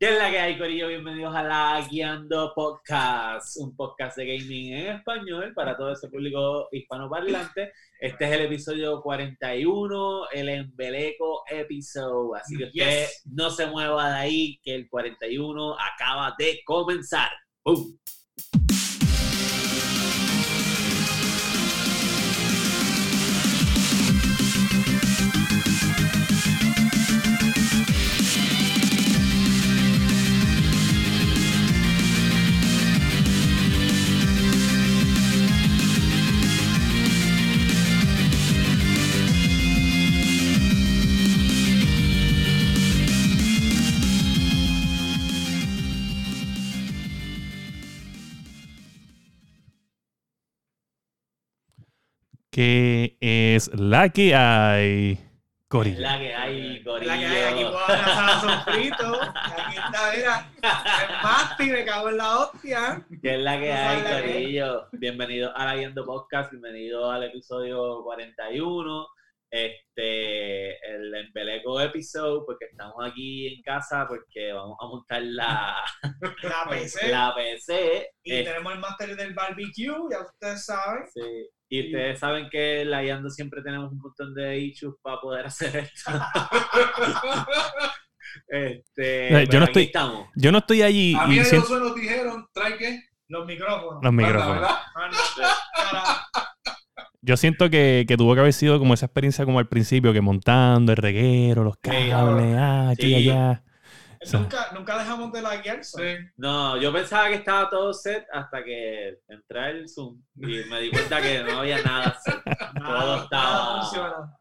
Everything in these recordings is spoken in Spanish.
¿Qué es la que hay, Corillo? Bienvenidos a la Guiando Podcast, un podcast de gaming en español para todo ese público hispanoparlante. Este es el episodio 41, el embeleco episodio. Así que usted Yes. no se mueva de ahí, que el 41 acaba de comenzar. ¡Bum! ¿Qué es la que hay? Corillo. la que hay, Corillo. La que hay aquí puedo abrazar a Sofrito. Aquí está, mira. El Masti me cago en la hostia. ¿Qué es la que No hay, la que- Corillo? Bienvenido a la Guiando Podcast, bienvenido al episodio 41, este, el embeleco episodio, porque estamos aquí en casa porque vamos a montar la, La PC. la PC. Y tenemos el Master del barbecue, ya ustedes saben. sí. Y ustedes saben que en la Guiando siempre tenemos un montón de issues para poder hacer esto. este, yo no estoy- estamos. Yo no estoy allí A y mí en siento los nos dijeron, trae qué? Los micrófonos. los micrófonos. Cara, Yo siento que, que tuvo que haber sido como esa experiencia como al principio, que montando el reguero, los Sí, cables, ah, aquí y Sí. allá. Nunca, nunca dejamos de la guiar. Sí. No, yo pensaba que estaba todo set hasta que entré el Zoom y me di cuenta que no había nada set. Todo estaba- funciona.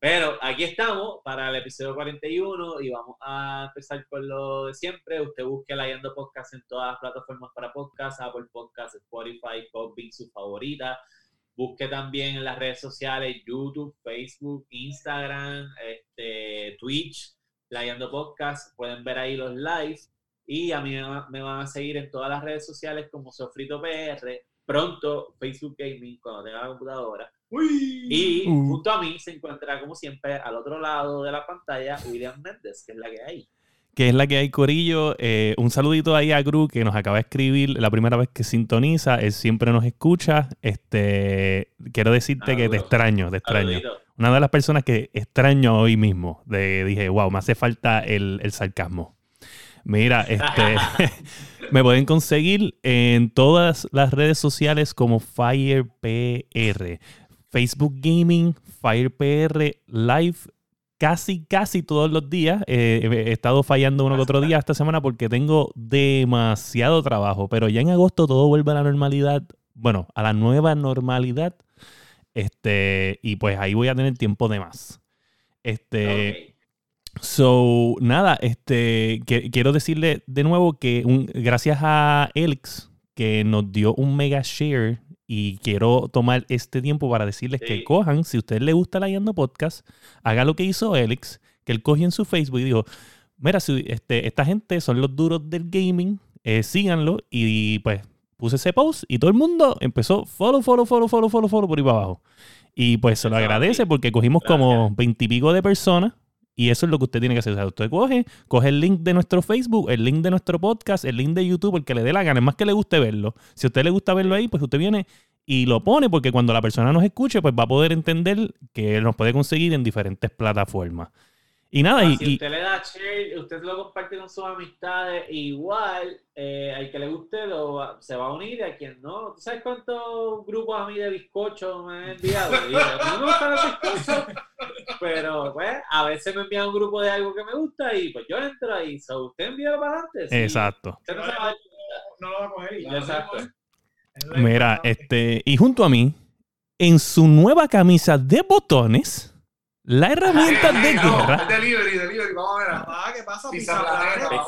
Pero aquí estamos para el episodio 41 y vamos a empezar con lo de siempre. Usted busque la Yendo Podcast en todas las plataformas para podcast, Apple Podcast, Spotify, Podbean, su favorita. Busque también en las redes sociales, YouTube, Facebook, Instagram, este, Twitch, la Yendo Podcast. Pueden ver ahí los lives. Y a mí me va- me van a seguir en todas las redes sociales como Sofrito PR. Pronto Facebook Gaming, cuando tenga la computadora. Uy. Y Uh. junto a mí se encuentra, como siempre, al otro lado de la pantalla, William Méndez, que es la que hay. que es la que hay, Corillo. Eh, un saludito ahí a Gru, que nos acaba de escribir la primera vez que sintoniza. Él siempre nos escucha. Este, quiero decirte Ah, que te duro. extraño, te extraño. Saludito. Una de las personas que extraño hoy mismo. De, dije, wow, me hace falta el, el sarcasmo. Mira, este, me pueden conseguir en todas las redes sociales como FirePR. Facebook Gaming, FirePR Live, casi, casi todos los días. Eh, he estado fallando uno que otro día esta semana porque tengo demasiado trabajo, pero ya en agosto todo vuelve a la normalidad. Bueno, a la nueva normalidad. Este, y pues ahí voy a tener tiempo de más. Este. So, nada, este, que- quiero decirle de nuevo que un- gracias a Elix que nos dio un mega share y quiero tomar este tiempo para decirles que cojan, si a ustedes les gusta la Yando Podcast, haga lo que hizo Elix, que él cogió en su Facebook y dijo, mira, si este, esta gente son los duros del gaming, eh, síganlo y pues puse ese post y todo el mundo empezó follow, follow, follow, follow, follow, follow por ahí para abajo. Y pues se lo agradece porque cogimos como veintipico de personas y eso es lo que usted tiene que hacer. O sea, usted coge, coge el link de nuestro Facebook, el link de nuestro podcast, el link de YouTube, el que le dé la gana. Es más que le guste verlo. Si a usted le gusta verlo ahí, pues usted viene y lo pone porque cuando la persona nos escuche, pues va a poder entender que nos puede conseguir en diferentes plataformas. Y nada, y, si y- usted le da share, usted lo comparte con sus amistades, igual eh, al que le guste lo se va a unir y a quien no. ¿Tú sabes cuántos grupos a mí de bizcocho me han enviado? Y yo, a mí no me gustan los bizcochos, pero pues a veces me envían un grupo de algo que me gusta y pues yo entro ahí. So, usted envíalo para adelante. sí. exacto. Usted no se va a- No lo va a coger ya. Exacto. Mira, este, y junto a mí, en su nueva camisa de botones, la herramienta de No, guerra. Delivery, delivery, vamos a ver. Papá, ¿qué pasa? Pizza Planet.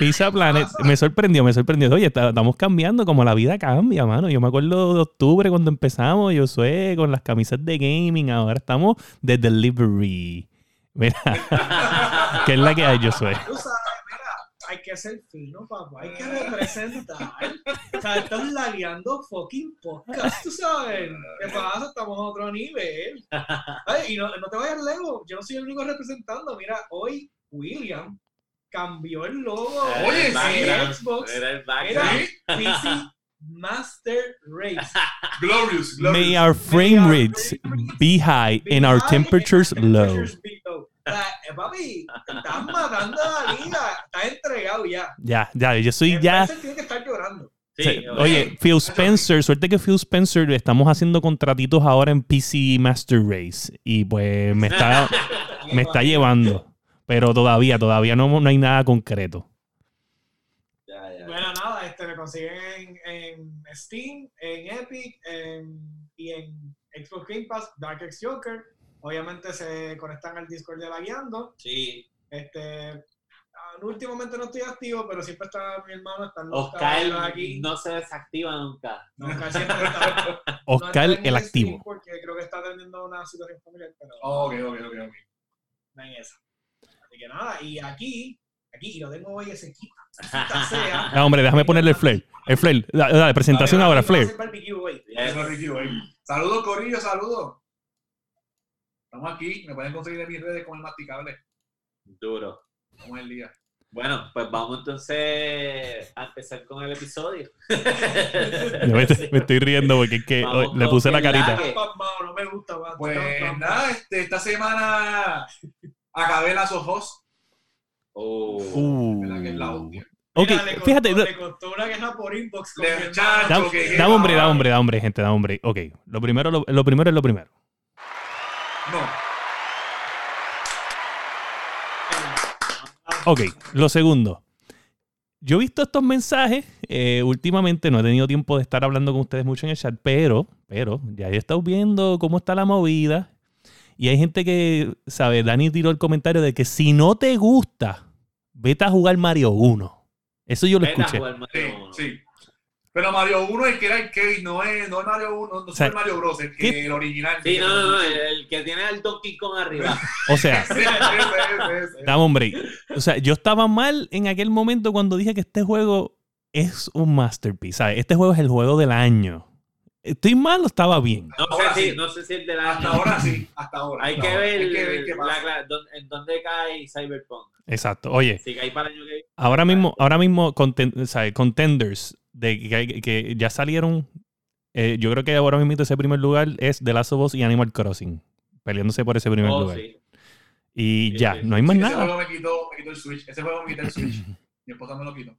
Pizza Planet, me sorprendió, me sorprendió. Oye, estamos cambiando como la vida cambia, mano. Yo me acuerdo de octubre cuando empezamos, yo soy con las camisas de gaming, ahora estamos de delivery. Mira, que es la que hay, yo soy. Tú sabes, hay que ser fino, papá. Hay que representar. O sea, estás lagueando fucking podcast, tú sabes. ¿Qué pasa? Estamos a otro nivel. Ay, y no, no te vayas lejos. Yo no soy el único representando. Mira, hoy William cambió el logo Era Oye, el de Xbox. Era el Era background. PC Master Race. Glorious, glorious. May our frame rates be high and our temperatures low. be sea, eh, papi, estás matando a la liga. Estás entregado ya. Ya, ya, yo soy ya. Spencer tiene que estar llorando. Sí, oye. Oye, Phil Spencer, suerte que Phil Spencer estamos haciendo contratitos ahora en PC Master Race y pues me está, me está llevando, pero todavía, todavía no, no hay nada concreto. Ya, ya. Bueno, nada, este, me consiguen en, en Steam, en Epic en- y en Xbox Game Pass, Dark X Joker. Obviamente se conectan al Discord de la guiando. Sí. Este, últimamente no estoy activo, pero siempre está mi hermano, están los Oscar aquí. no se desactiva nunca. No, Oscar siempre está. no Oscar está en el activo. Porque creo que está teniendo una situación familiar, pero Ok, ok, ok, ok. no en esa. Así que nada, y aquí, aquí, y lo tengo hoy ese equipo. sea. Ah, hombre, déjame ponerle el flare. El flare, dale, presentación Dale, ahora, flare. Saludos, Corillo, saludos. Estamos aquí, me pueden conseguir en mis redes con el masticable. Duro. Como es el día. Bueno, pues vamos entonces a empezar con el episodio. Yo me, me estoy riendo porque es que Vamos le puse la carita. Pasmado, no me gusta. Pues tan, nada, este, esta semana acabé las ojos. Oh. Uh. ¿Verdad que es la? Ok, Mira, le costó- fíjate, Le costó una queja por inbox. con Le- mi hermano. chacho, da, que- da hombre, da hombre, da hombre, gente, da hombre. Ok, lo primero, lo, lo primero es lo primero. No. Ok, lo segundo. Yo he visto estos mensajes. eh, últimamente no he tenido tiempo de estar hablando con ustedes mucho en el chat, pero, pero ya he estado viendo cómo está la movida. Y hay gente que, ¿sabe? Dani tiró el comentario de que si no te gusta, vete a jugar Mario 1. Eso yo lo Vete a escuché. jugar Sí, Mario uno. sí. Pero Mario 1 es que era arcade, no es, no es Mario 1, no es sea, Super Mario Bros, el, que, el original. Sí, no, no, no, el, el que tiene al Donkey Kong arriba. O sea, Ese, ese, ese, ese. dame un break. O sea, yo estaba mal en aquel momento cuando dije que este juego es un masterpiece. ¿sabes? Este juego es el juego del año. ¿Estoy mal o estaba bien? No Ahora sé, si, sí. no sé si el de la... Hasta ahora sí, hasta ahora. Hay No, que ver, hay que ver qué pasa. la- dónde- en dónde cae Cyberpunk. Exacto. Oye, Si cae para el año que Ahora mismo, ahora mismo contenders de que, que ya salieron. eh, yo creo que ahora mismo ese primer lugar es The Last of Us y Animal Crossing. Peleándose por ese primer Oh, lugar. sí. Y Sí, ya, sí, no hay más Ese nada. juego me quitó, me quitó el Switch. Ese juego me quitó el Switch. Mi esposa me lo quitó.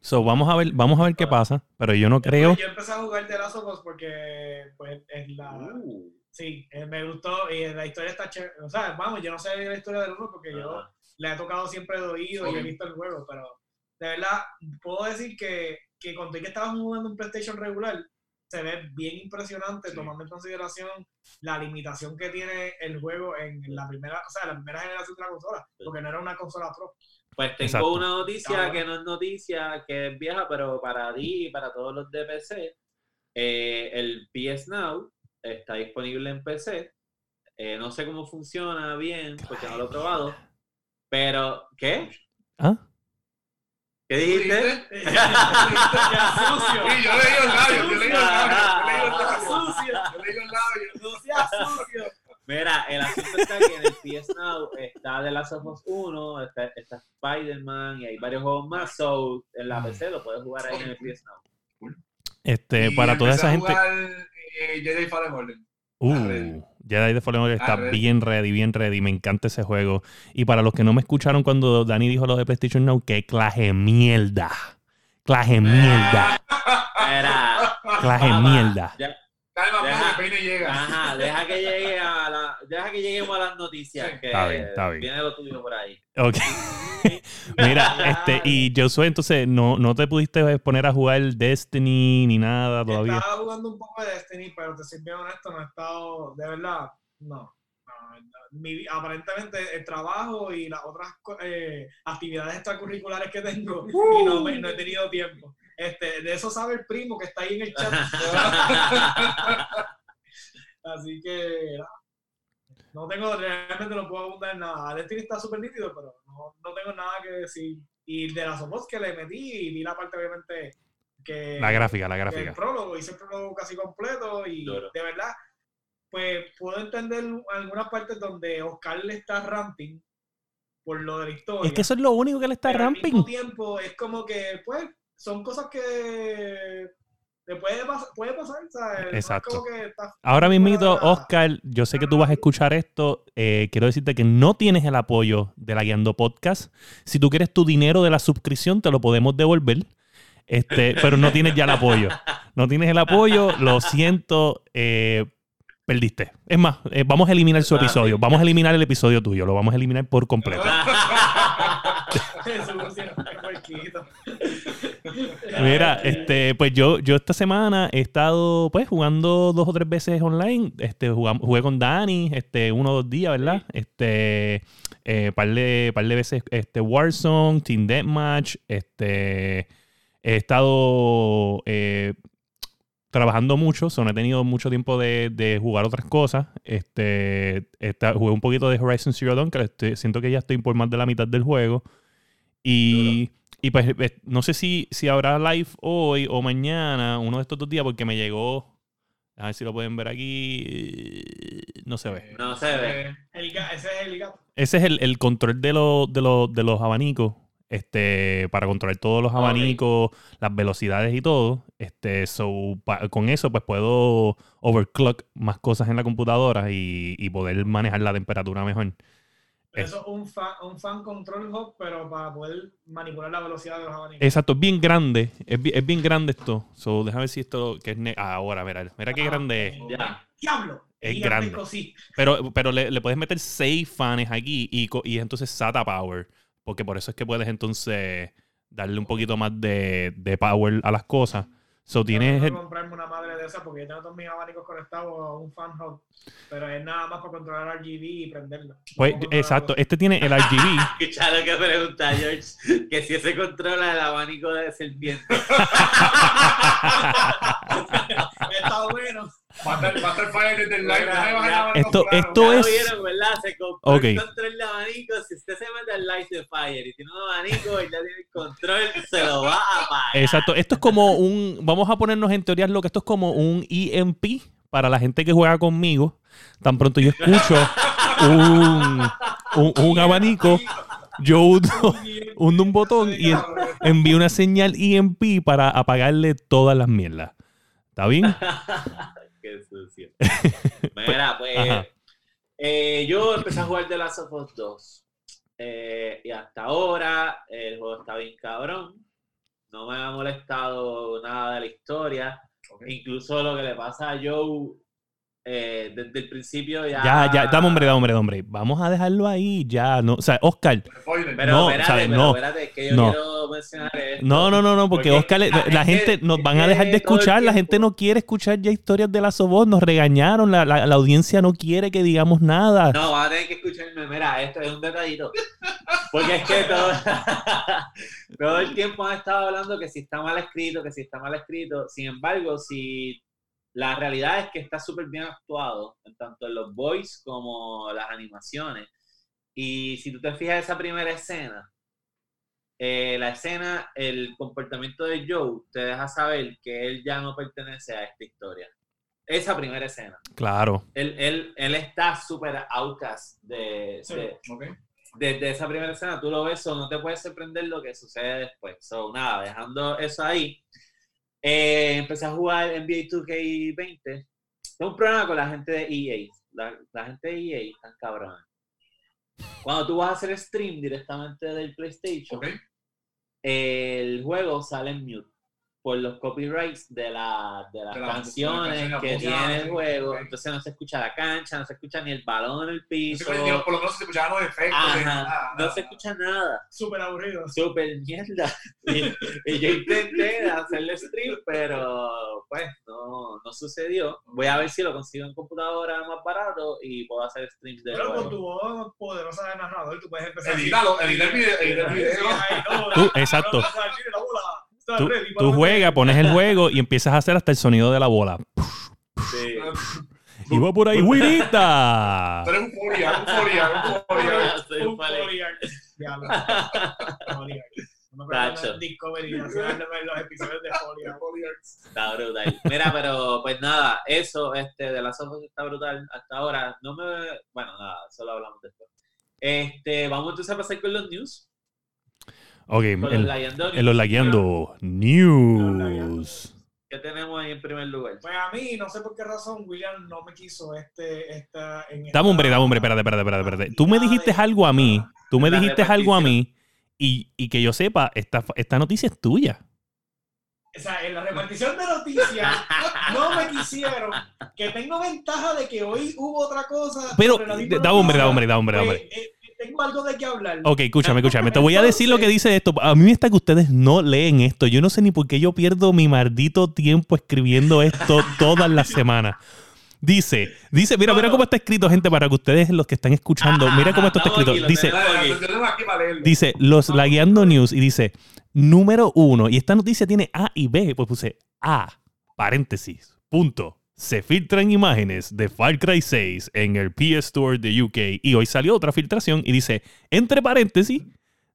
So, vamos a ver, vamos a ver qué pasa. Pero yo no creo. Yo empecé a jugar de Last of Us porque, pues, es la. Uh, Sí, eh, me gustó y la historia está chévere. O sea, vamos, yo no sé la historia del uno porque yo ajá. le he tocado siempre de oído y Ok. he visto el juego, pero de verdad puedo decir que, que conté que estábamos jugando un PlayStation regular, se ve bien impresionante Sí. tomando en consideración la limitación que tiene el juego en la primera, o sea, la primera generación de la consola, Sí. porque no era una consola pro. Pues tengo Exacto. una noticia Ah, que no es noticia, que es vieja, pero para ti y para todos los de PC, eh, el PS Now está disponible en PC. Eh, no sé cómo funciona bien, porque no lo he probado. Pero, ¿qué? ¿Ah? ¿Qué ¿Tú dijiste? dijiste? Ya, sucio. Sí, yo leí los labios, yo leí los labios, yo leí los labios. Yo leí los labios. Sucio. Mira, el asunto está que en el PS Now está The Last of Us 1, está, está Spider-Man y hay varios juegos más. So, en la PC lo puedes jugar ahí en el PS Now. Este, Y para toda esa a gente. jugar, eh, Jedi Fallen Order. Uh, Jedi the Fallen Order está bien ready, bien ready. Me encanta ese juego. Y para los que no me escucharon cuando Dani dijo lo de PlayStation Now, que claje mierda. Claje mierda. Era. Claje mierda. Ya, Calma, Deja. Peine llega. Ajá, deja que llegue a que lleguemos a las noticias. Que Está bien, está bien. Viene lo tuyo por ahí. Ok. Mira, este, y Josué, entonces, ¿no, no te pudiste poner a jugar Destiny ni nada todavía? Estaba jugando un poco de Destiny, pero te soy bien honesto, no he estado, de verdad, no. Mi- aparentemente el trabajo y las otras eh, actividades extracurriculares que tengo y no, me- no he tenido tiempo. Este, de eso sabe el primo que está ahí en el chat. Así que. No tengo, realmente no puedo abundar en nada. Destiny está súper nítido, pero no, no tengo nada que decir. Y de las Us que le metí y vi la parte obviamente que La gráfica, la el gráfica. prólogo, hice el prólogo casi completo y Duro. de verdad, pues puedo entender algunas partes donde Oscar le está ranting por lo de la historia. Es que eso es lo único que le está pero al ramping. mismo tiempo es como que, pues, son cosas que le puede, pas- puede pasar, ¿sabes? No es Exacto. como que Ahora mismito, Oscar, yo sé que tú vas a escuchar esto. eh, quiero decirte que no tienes el apoyo de la Guiando Podcast. Si tú quieres tu dinero de la suscripción, te lo podemos devolver. Este, pero no tienes ya el apoyo. No tienes el apoyo, lo siento. eh, perdiste. Es más, eh, vamos a eliminar su Ah, episodio. Vamos a eliminar el episodio tuyo. Lo vamos a eliminar por completo. Mira, este, pues yo, yo esta semana he estado pues jugando dos o tres veces online. Este, jugam- jugué con Dani, este, uno o dos días, ¿verdad? Este, eh, par de, par de veces este, Warzone, Team Deathmatch, este, he estado eh, trabajando mucho, so no he tenido mucho tiempo de, de jugar otras cosas. Este, esta- jugué un poquito de Horizon Zero Dawn, que estoy- siento que ya estoy por más de la mitad del juego. Y, y pues eh, no sé si, si habrá live hoy o mañana, uno de estos dos días, porque me llegó. A ver si lo pueden ver aquí. No se ve. No se ve. el ese es el gato. Ese es el, el control de, los de, los, de los abanicos. Este, para controlar todos los abanicos, las velocidades y todo. Este, so, pa- con eso, pues puedo overclock más cosas en la computadora y, y poder manejar la temperatura mejor. Eso es un fan, un fan control hub, pero para poder manipular la velocidad de los abanicos. Exacto, es bien grande. Es bien, es bien grande esto. So, déjame ver si esto que es ah, ahora, mira, mira qué Ah, grande es. Ya. ¡Diablo! Es grande. sí. Pero, pero le, le puedes meter seis fans aquí y, y entonces SATA Power. Porque por eso es que puedes entonces darle un poquito más de, de power a las cosas. So, Yo tienes tengo el- que comprarme una madre de esa porque yo tengo todos mis abanicos conectados a un fan hub. Pero es nada más para controlar RGB y prenderlo. pues, No exacto, este tiene el RGB. Escucha lo que pregunta George, que si ese controla el abanico de serpiente. Está bueno. Va a estar- va a estar fire desde el live. Mano, Esto- claro. esto Ya lo es- vieron, ¿verdad? Se compró Ok. el control de abanico. Si usted se mete al live de Fire y tiene un abanico y ya tiene el control, se lo va a apagar. Exacto, esto es como un. Vamos a ponernos en teorías lo que esto es como un EMP para la gente que juega conmigo. Tan pronto yo escucho un, un, un abanico, yo hundo, hundo un botón y en- envío una señal EMP para apagarle todas las mierdas. ¿Está bien? Qué sucio. Mira, pues eh, yo empecé a jugar The Last of Us 2. eh, y hasta ahora el juego está bien cabrón. No me ha molestado nada de la historia. Incluso lo que le pasa a Joe eh, desde el principio ya. Ya, ya, dame hombre, dame hombre, dame hombre. Vamos a dejarlo ahí, ya. No, o sea, Oscar. Pero No, espérate, ¿sabes? pero No. espérate, es que yo No. quiero mencionar esto. No, no, no, no, porque, Porque Oscar, la la, gente- gente nos van a dejar de escuchar, la gente no quiere escuchar ya historias de la voz, nos regañaron, la, la- la audiencia no quiere que digamos nada. No, vas a tener que escucharme. Mira, esto es un detallito. Porque es que todo, todo el tiempo han estado hablando que si está mal escrito, que si está mal escrito. Sin embargo, si la realidad es que está súper bien actuado, en tanto en los voice como las animaciones. Y si tú te fijas esa primera escena, eh, la escena, el comportamiento de Joe te deja saber que él ya no pertenece a esta historia. Esa primera escena. Claro. Él, él, él está súper outcast de, Sí. de- desde esa primera escena. Tú lo ves, o no te puedes sorprender lo que sucede después. So, nada, dejando eso ahí. Eh, empecé a jugar NBA 2K20. Tengo un problema con la gente de EA. La, la gente de EA están cabrones. Cuando tú vas a hacer stream directamente del PlayStation, el juego sale en mute por los copyrights de, la, de las De la- canciones de que tiene ah, el juego. Entonces no se escucha la cancha, no se escucha ni el balón en el piso. Por lo menos se escuchaban los efectos. Ajá, ah, no ah, se escucha nada. Súper aburrido. Súper mierda. Y, y yo intenté hacerle stream, pero pues no, no sucedió. Voy a ver si lo consigo en computadora más barato y puedo hacer streams de Pero con tu voz poderosa de narrador, tú puedes empezar. Edítalo, edita el video. Edita el exacto. Tú, juegas, pones el juego y empiezas a hacer hasta el sonido de la bola. Sí. Y va por ahí, ¡Wirita! Tú eres euforia. Soy Un un pale- Foliar. Diablo. Foliar. No me acuerdo Discovery, haciendo los episodios de. Está brutal. Mira, pero pues nada, eso, este, de las Us está brutal hasta ahora. No me, bueno, nada, eso lo hablamos después. Este, vamos entonces a pasar con los news. Ok, los Lagueando en News. los lagueando news. ¿Qué tenemos ahí en primer lugar? Pues a mí, no sé por qué razón, William no me quiso este, esta, en Dame hombre, esta- dame hombre, espérate, espérate, espérate, espérate. Tú me dijiste algo a mí, tú me dijiste algo a mí y, y que yo sepa, esta, esta noticia es tuya. O sea, en la repartición de noticias no me quisieron. Que tengo ventaja de que hoy hubo otra cosa. Pero, da hombre, da hombre, da hombre, da hombre. eh, eh, tengo algo de qué hablar. Ok, escúchame, escúchame. Te voy a decir lo que dice esto. A mí me está que ustedes no leen esto. Yo no sé ni por qué yo pierdo mi maldito tiempo escribiendo esto todas las semanas. Dice, dice, mira, mira cómo está escrito, gente, para que ustedes los que están escuchando, mira cómo esto está escrito. Dice, dice, los lagueando news y dice, número uno, y esta noticia tiene A y B, pues puse A, paréntesis, punto. Se filtran imágenes de Far Cry 6 en el PS Store de UK y hoy salió otra filtración y dice, entre paréntesis,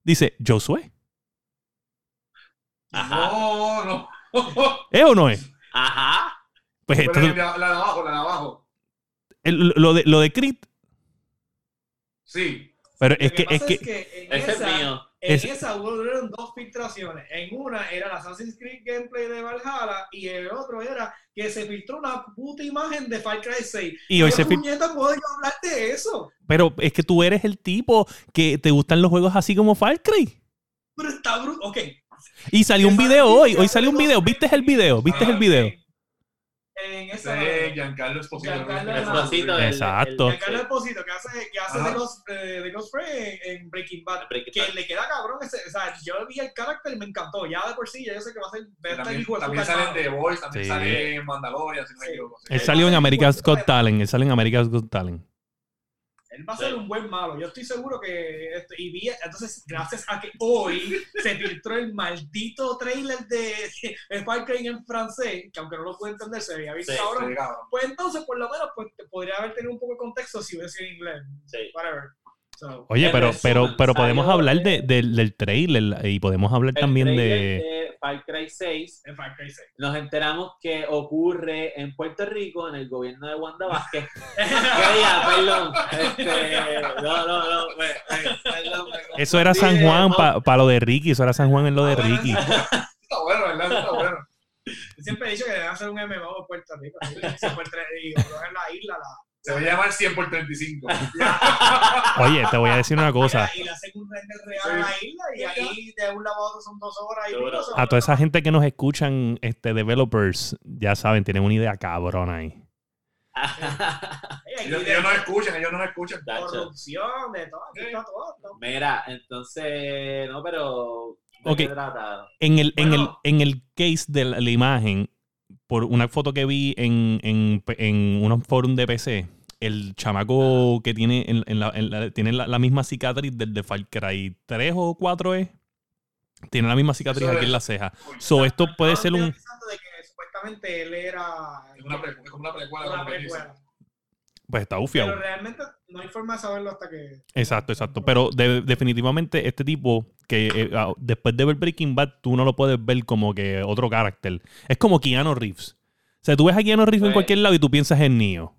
dice, Josué. Ajá. No, no. ¿Es o no es? Ajá. Pues esto- la, de- la de abajo, la de abajo. el- lo, de, lo de Crit, Sí. pero es que, es pasa que, en Ese es esa, mío. En Es- esa hubo dos filtraciones. En una era el Assassin's Creed gameplay de Valhalla y el otro era que se filtró una puta imagen de Far Cry 6. y hoy ¿Qué se fil- puñeta puedo yo hablar de eso? pero es que tú eres el tipo que te gustan los juegos así como Far Cry. Pero está bruto. Ok. Y salió un video hoy, hoy salió un video, ¿viste el video? ¿Viste el video? En Ese esa. es Giancarlo Esposito. Giancarlo. Esposito, el- Exacto. el- Giancarlo Esposito, que hace, que hace Ajá. de, Ghost, eh, de Ghost Friend en, en Breaking Bad. Breaking Que Bad. le queda cabrón ese. O sea, yo vi el carácter y me encantó. Ya de por sí, ya yo sé que va a ser. También, hijo de también puta salen hermano. The Voice, también Sí. sale en Mandalorian, si no me equivoco. Él salió en America's Got Talent, él salió en America's Got Talent. Él va a ser un buen malo. Yo estoy seguro que. esto- y vi, entonces, gracias a que hoy se filtró el maldito trailer de, de Far Cry en francés, que aunque no lo pude entender, se veía bien Sí, cabrón. Sí, cabrón. Pues entonces, por lo menos, pues te podría haber tenido un poco de contexto si hubiese sido en inglés. Sí. Whatever. So, Oye, pero, resumen, pero, pero podemos hablar de- de- del- del trailer y podemos hablar también trailer de... Far Cry 6 en Far Cry 6. nos enteramos que ocurre en Puerto Rico, en el gobierno de Wanda Vázquez. ¿Qué día? Perdón. Este, no, no, no. me- me- perdón, me Eso era San Juan monte. para lo de Ricky, eso era San Juan en lo de. Ricky. Está bueno, ¿verdad? Está bueno. Yo siempre he dicho que deben hacer un MMO de Puerto Rico. Se fue el tra- y coger la isla, la, Se va a llamar 100 por 35. Oye, te voy a decir una cosa. y le hacen un render real a la isla y ahí de un lado a otro son dos horas y pico, son A toda esa gente que nos escuchan, este, developers, ya saben, tienen una idea cabrona ahí. Ellos, ellos no escuchan, ellos no escuchan. Corrupción, de todo, aquí está todo. ¿no? Mira, entonces, no, pero. ¿de Ok. qué trata? En el, en el, Bueno. en el case de la, la imagen, por una foto que vi en, en, en unos foros de PC, el chamaco que tiene, en, en la, en la- tiene la, la misma cicatriz del de Far Cry 3 o 4 es. Tiene la misma cicatriz Eso aquí es. en la ceja. So, esto puede ser un. de que supuestamente él era Es, una pre- es como una precuela. una precuela. Pues está Pero bufiado. realmente no hay forma de saberlo hasta que. Exacto, exacto. Pero de- definitivamente este tipo, que eh, después de ver Breaking Bad, tú no lo puedes ver como que otro carácter. Es como Keanu Reeves. O sea, tú ves a Keanu Reeves en Pues- cualquier lado y tú piensas en Neo.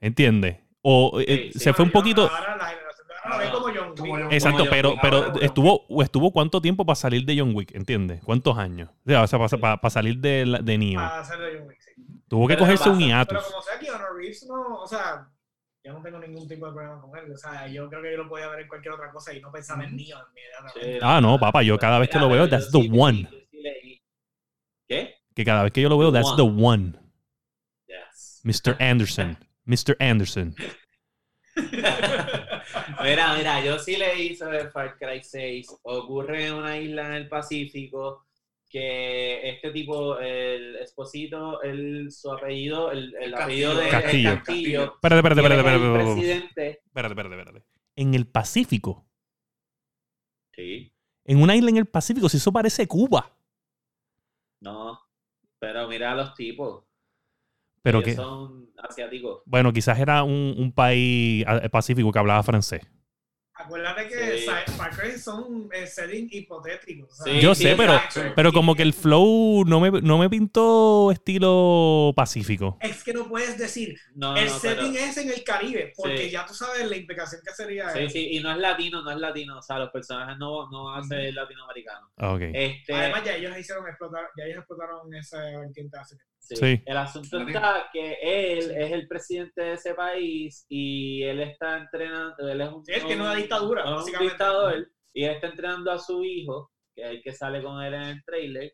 ¿Entiendes? O eh, Sí, se fue un poquito... Ahora la generación de ahora lo ve como John Como Wick. John Exacto, pero, pero estuvo, estuvo cuánto tiempo para salir de John Wick, ¿entiendes? ¿Cuántos años? O sea, para, salir de, de Neo. Para hacer de John Wick, sí. Tuvo que Pero cogerse un hiatus. Pero como sea Keanu Reeves, no, o sea, yo no tengo ningún tipo de problema con él. O sea, yo creo que yo lo podía ver en cualquier otra cosa y no pensaba en Neo inmediatamente. Sí, Ah, no, papá, yo cada vez que lo veo, that's the one. ¿Qué? Que cada vez que yo lo veo, that's the one. Yes. Mr. Anderson. Mr. Anderson. Mira, mira, yo sí leí sobre Far Cry 6. Ocurre en una isla en el Pacífico que este tipo, el esposito, el, su apellido, el, el apellido de Castillo. el Castillo. Espérate, espérate, espérate, espérate, espérate. presidente. Espérate, espérate, espérate. En el Pacífico. Sí, En una isla en el Pacífico, si eso parece Cuba. no, pero mira a los tipos. Pero Ellos que, son asiáticos. bueno, quizás era un, un país ah, pacífico que hablaba francés. Acuérdate que Sí. Cry son eh, settings hipotéticos. Sí, Yo sé, pero, pero como que el flow no me, no me pintó estilo pacífico. Es que no puedes decir, No, el no, pero- setting es en el Caribe, porque Sí. ya tú sabes la implicación que sería Sí, eso. sí, y no es latino, no es latino, o sea, los personajes no, no van a ser latinoamericanos. Ok. Este, Además, ya ellos hicieron explotar, ya ellos explotaron esa vertiente hace tiempo. Sí. Sí. El asunto está que él es el presidente de ese país y él está entrenando, él es un, Sí, él tiene una dictadura, un básicamente. dictador, y él está entrenando a su hijo, que es el que sale con él en el trailer,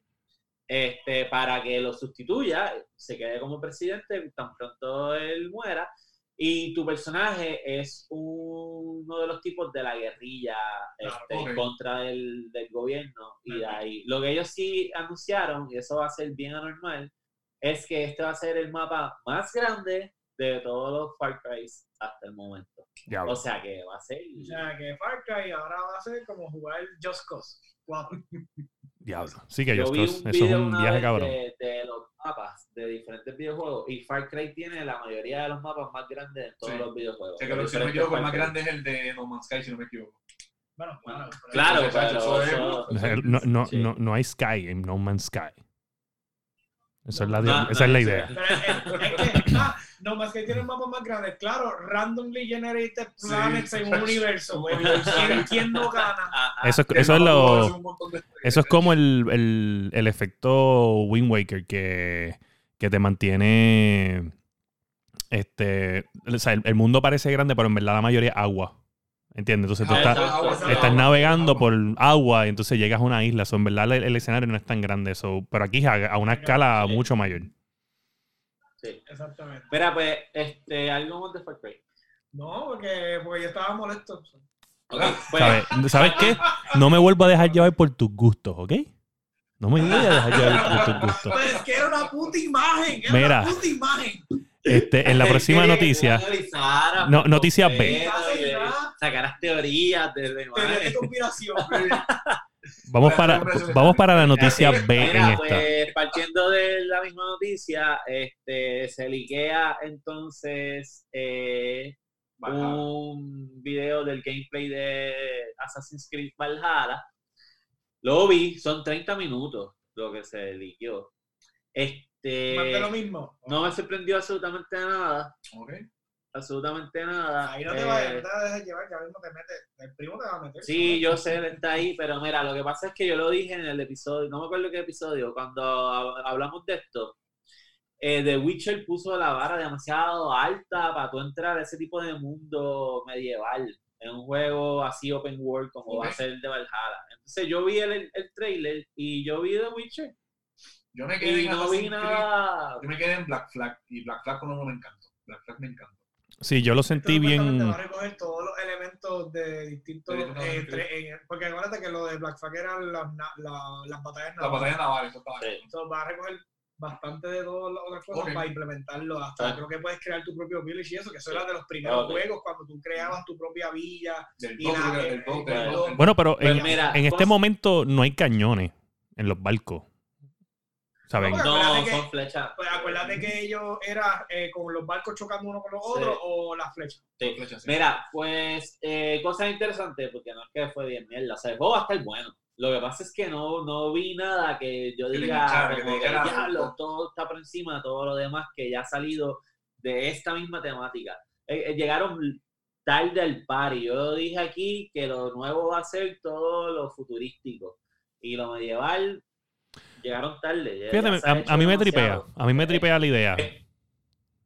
este, para que lo sustituya, se quede como presidente tan pronto él muera. Y tu personaje es uno de los tipos de la guerrilla Claro, este, en contra del, del gobierno. Y de ahí, lo que ellos sí anunciaron, y eso va a ser bien anormal, es que este va a ser el mapa más grande de todos los Far Cry hasta el momento. Diablo. O sea que va a ser. O sea, que Far Cry ahora va a ser como jugar Just Cause 4. Diablo. Sí que Yo yo, vi eso un es un viaje cabrón. de, de los mapas de diferentes videojuegos y Far Cry tiene la mayoría de los mapas más grandes de todos Sí. los videojuegos. O sea, que lo- Los si no el más Cry. grande es el de No Man's Sky, si no me equivoco. Bueno, claro. pero- Claro, No, no, Sí. no, no hay Sky en No Man's Sky. Esa es la, No, esa no, es la eso idea. Pero es, es que, ah, no más que tiene un mapa más grande. Claro, randomly generated Sí. planets en un universo. Pues, universo. ¿quién, quién no gana? Eso, es- El eso es lo. Eso es como el, el, el efecto Wind Waker que, que te mantiene. Este. O sea, el, el mundo parece grande, pero en verdad la mayoría es agua. ¿Entiendes? Entonces tú Ah, estás, agua, estás agua, navegando agua. por agua y entonces llegas a una isla. So, en verdad el, el escenario no es tan grande. So, pero aquí es a, a una escala Sí. mucho mayor. Sí. Exactamente. Mira, pues, este, algo más de Far Cry. No, porque, porque yo estaba molesto. Ok, pues, ¿Sabes? ¿Sabes qué? No me vuelvo a dejar llevar por tus gustos, ¿ok? No me voy a dejar llevar por tus gustos. Pues es que era una puta imagen. Era Mira. una puta imagen. Este, en la próxima que noticia. No, por noticias B. Sacaras teorías de, conspiración. Vamos para, vamos para la noticia B en esta. pues, partiendo de la misma noticia, este, se liquea entonces eh, un video del gameplay de Assassin's Creed Valhalla. Lo vi, son 30 minutos lo que se liqueó. Este, Más de lo mismo. no me sorprendió absolutamente nada. Ok. Absolutamente nada. Ahí no te Eh, vayas, no te dejes llevar, que ahora mismo te mete. El primo te va a meter. Sí, yo sé, él está ahí, pero mira, lo que pasa es que yo lo dije en el episodio, no me acuerdo qué episodio, cuando hab- hablamos de esto, eh, The Witcher puso la vara demasiado alta para tú entrar a ese tipo de mundo medieval, en un juego así open world como va a ser el de Valhalla. Entonces yo vi el, el trailer y yo vi The Witcher Yo me quedé y en no vi Creed. nada. Yo me quedé en Black Flag y Black Flag como no me encantó. Black Flag me encantó. Sí, yo lo Esto sentí supuestamente bien. va a recoger todos los elementos de distintos. Eh, sí. tre- en- porque acuérdate que lo de Black Flag eran las, na- la- las batallas La navales. batalla naval, eso estaba Sí. Entonces va a recoger bastante de todas las otras cosas para implementarlo. Hasta Ah. creo que puedes crear tu propio village y eso, que eso Sí. era de los primeros Ok. juegos cuando tú creabas tu propia villa. Del Y 2, la- creo que eh, del 2, eh, del bueno. 2, del Bueno, pero Pues en, mira, en este momento no hay cañones en los barcos. ¿Saben? No, No, Acuérdate que- son flechas. Pues acuérdate que ellos eran eh, con los barcos chocando uno con los Sí. otros o las flechas. Sí. flecha, sí. Mira, pues eh, cosas interesantes, porque no es que fue bien mierda. O sea, el juego va a estar bueno. Lo que pasa es que no, no vi nada que yo Que diga, enganchara, que te como que, dijera, "Diablo, todo está por encima de todo lo demás que ya ha salido de esta misma temática. Eh, eh, llegaron tarde al party. Yo dije aquí que lo nuevo va a ser todo lo futurístico. Y lo medieval, llegaron tarde. ya- Fíjate, ya a, mí me tripea. A mí me tripea la idea.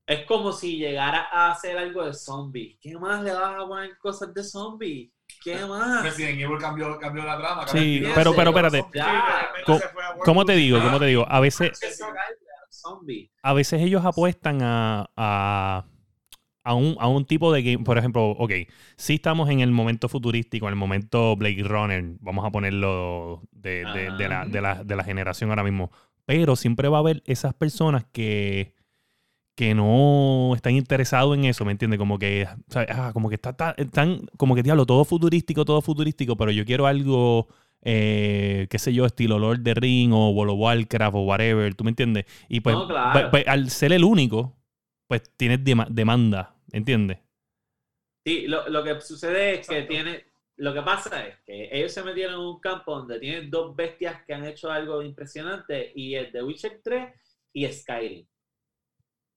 es como si llegara a hacer algo de zombies. ¿Qué más le vas a poner cosas de zombies? ¿Qué más? Resident Evil cambió, cambió la trama. Sí, cambió pero, pero espérate. ¿Cómo te digo? ¿Cómo te digo? A veces, a veces ellos apuestan a, a, a un, a un tipo de game. Por ejemplo, ok, si estamos en el momento futurístico, en el momento Blade Runner, vamos a ponerlo de, de- de la, de, la, de la generación ahora mismo. Pero siempre va a haber esas personas que, que no están interesados en eso, ¿me entiendes? Como que, sea, ah, como que está tan, tan- como que diablo, todo futurístico, todo futurístico, pero yo quiero algo, eh, qué sé yo, estilo Lord of the Ring o World of Warcraft o whatever, ¿tú me entiendes? Y pues, No, claro. pues- pues, al ser el único, pues tienes dema- demanda, ¿entiendes? Sí, lo, lo que sucede es que Exacto. tiene. Lo que pasa es que ellos se metieron en un campo donde tienen dos bestias que han hecho algo impresionante y es The Witcher 3 y Skyrim.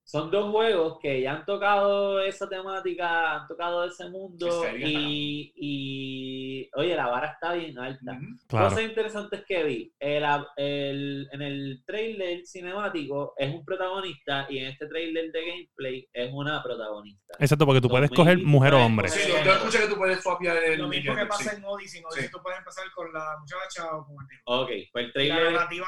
Son dos juegos que ya han tocado esa temática, han tocado ese mundo y, y, oye, la vara está bien alta. Ujú. Claro. Cosas interesantes que vi. El, el- en el trailer cinemático es un protagonista y en este trailer de gameplay es una protagonista. Exacto, porque tú puedes escoger mujer o hombre. Sí, yo, escuché que tú puedes swapear el Lo mismo que pasa sí. en Odyssey. En Odyssey Sí. tú puedes empezar con la muchacha o con el tipo. Ok, pues el la trailer. narrativa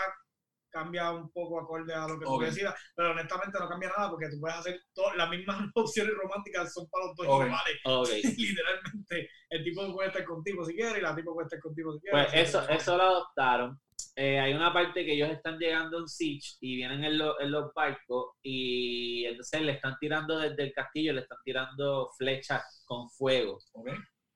cambia un poco acorde a lo que tú Ok. decidas, pero honestamente no cambia nada porque tú puedes hacer todo, las mismas opciones románticas son para los dos Ok. iguales. Ok. Literalmente, el tipo puede estar contigo si quiere y la tipo puede estar contigo si quiere. Pues Así eso, que- eso lo adoptaron. Eh, hay una parte que ellos están llegando a un siege y vienen en, lo- en los barcos y entonces le están tirando desde el castillo, le están tirando flechas con fuego.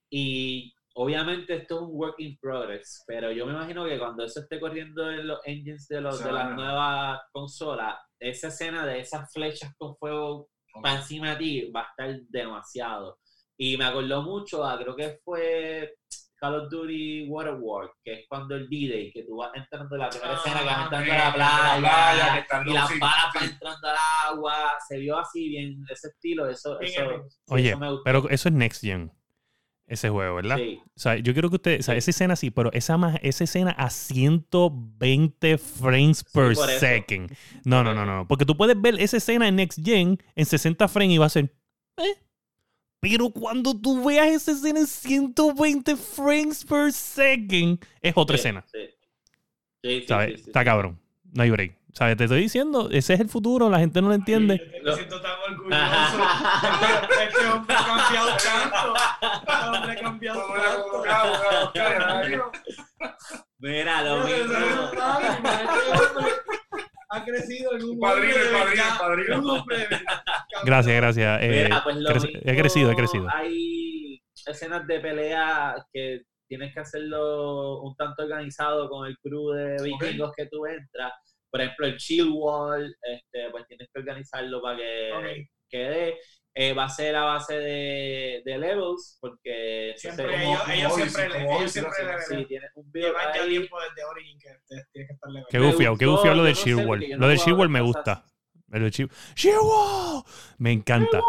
Y obviamente esto es un work in progress, pero yo me imagino que cuando eso esté corriendo en los engines de, los, de las a- nuevas consolas, esa escena de esas flechas con fuego para encima de ti va a estar demasiado. Y me acordó mucho a, creo que fue Call of Duty Waterworld, que es cuando el D-Day, que tú vas entrando la primera Ah, escena que vas ok, entrando a la la playa, playa, que están y las balas sí. van entrando al agua, se vio así bien, ese estilo, eso, Bien eso, Oye, eso me gustó. pero eso es Next Gen. Ese juego, ¿verdad? Sí. O sea, yo quiero que usted, o sea, esa escena sí, pero esa, ma- esa escena a 120 frames per second. No, no, no, no. Porque tú puedes ver esa escena en Next Gen en 60 frames y va a ser. "Eh". Pero cuando tú veas esa escena en 120 frames per second, es otra Sí, escena. Sí, sí, sí. Está cabrón. No hay break. ¿Sabes? Te estoy diciendo, ese es el futuro, la gente no lo entiende. Yo Lo- Me siento tan orgulloso. este, hombre ha cambiado tanto. Este hombre ha cambiado tanto. Mira, lo mismo. Ha crecido en un Padrino, padrino, padrino. Gracias, gracias. Eh, Mira, pues lo mismo, he crecido, he crecido. Hay escenas de pelea que tienes que hacerlo un tanto organizado con el crew de vikingos que tú entras. Por ejemplo, el chill wall, este, pues tienes que organizarlo para que quede. Eh, va a ser a base de, de levels, porque Siempre ellos, como ellos Odyssey, siempre, como ellos sí, tienes un build llevan ya ahí. tiempo desde Origin que te- tienes que estar Qué gufiado, qué gufiado lo de yo no sé, Sheer Wall. porque yo Lo de puedo Sheer Wall ver me gusta. Wall. Me encanta.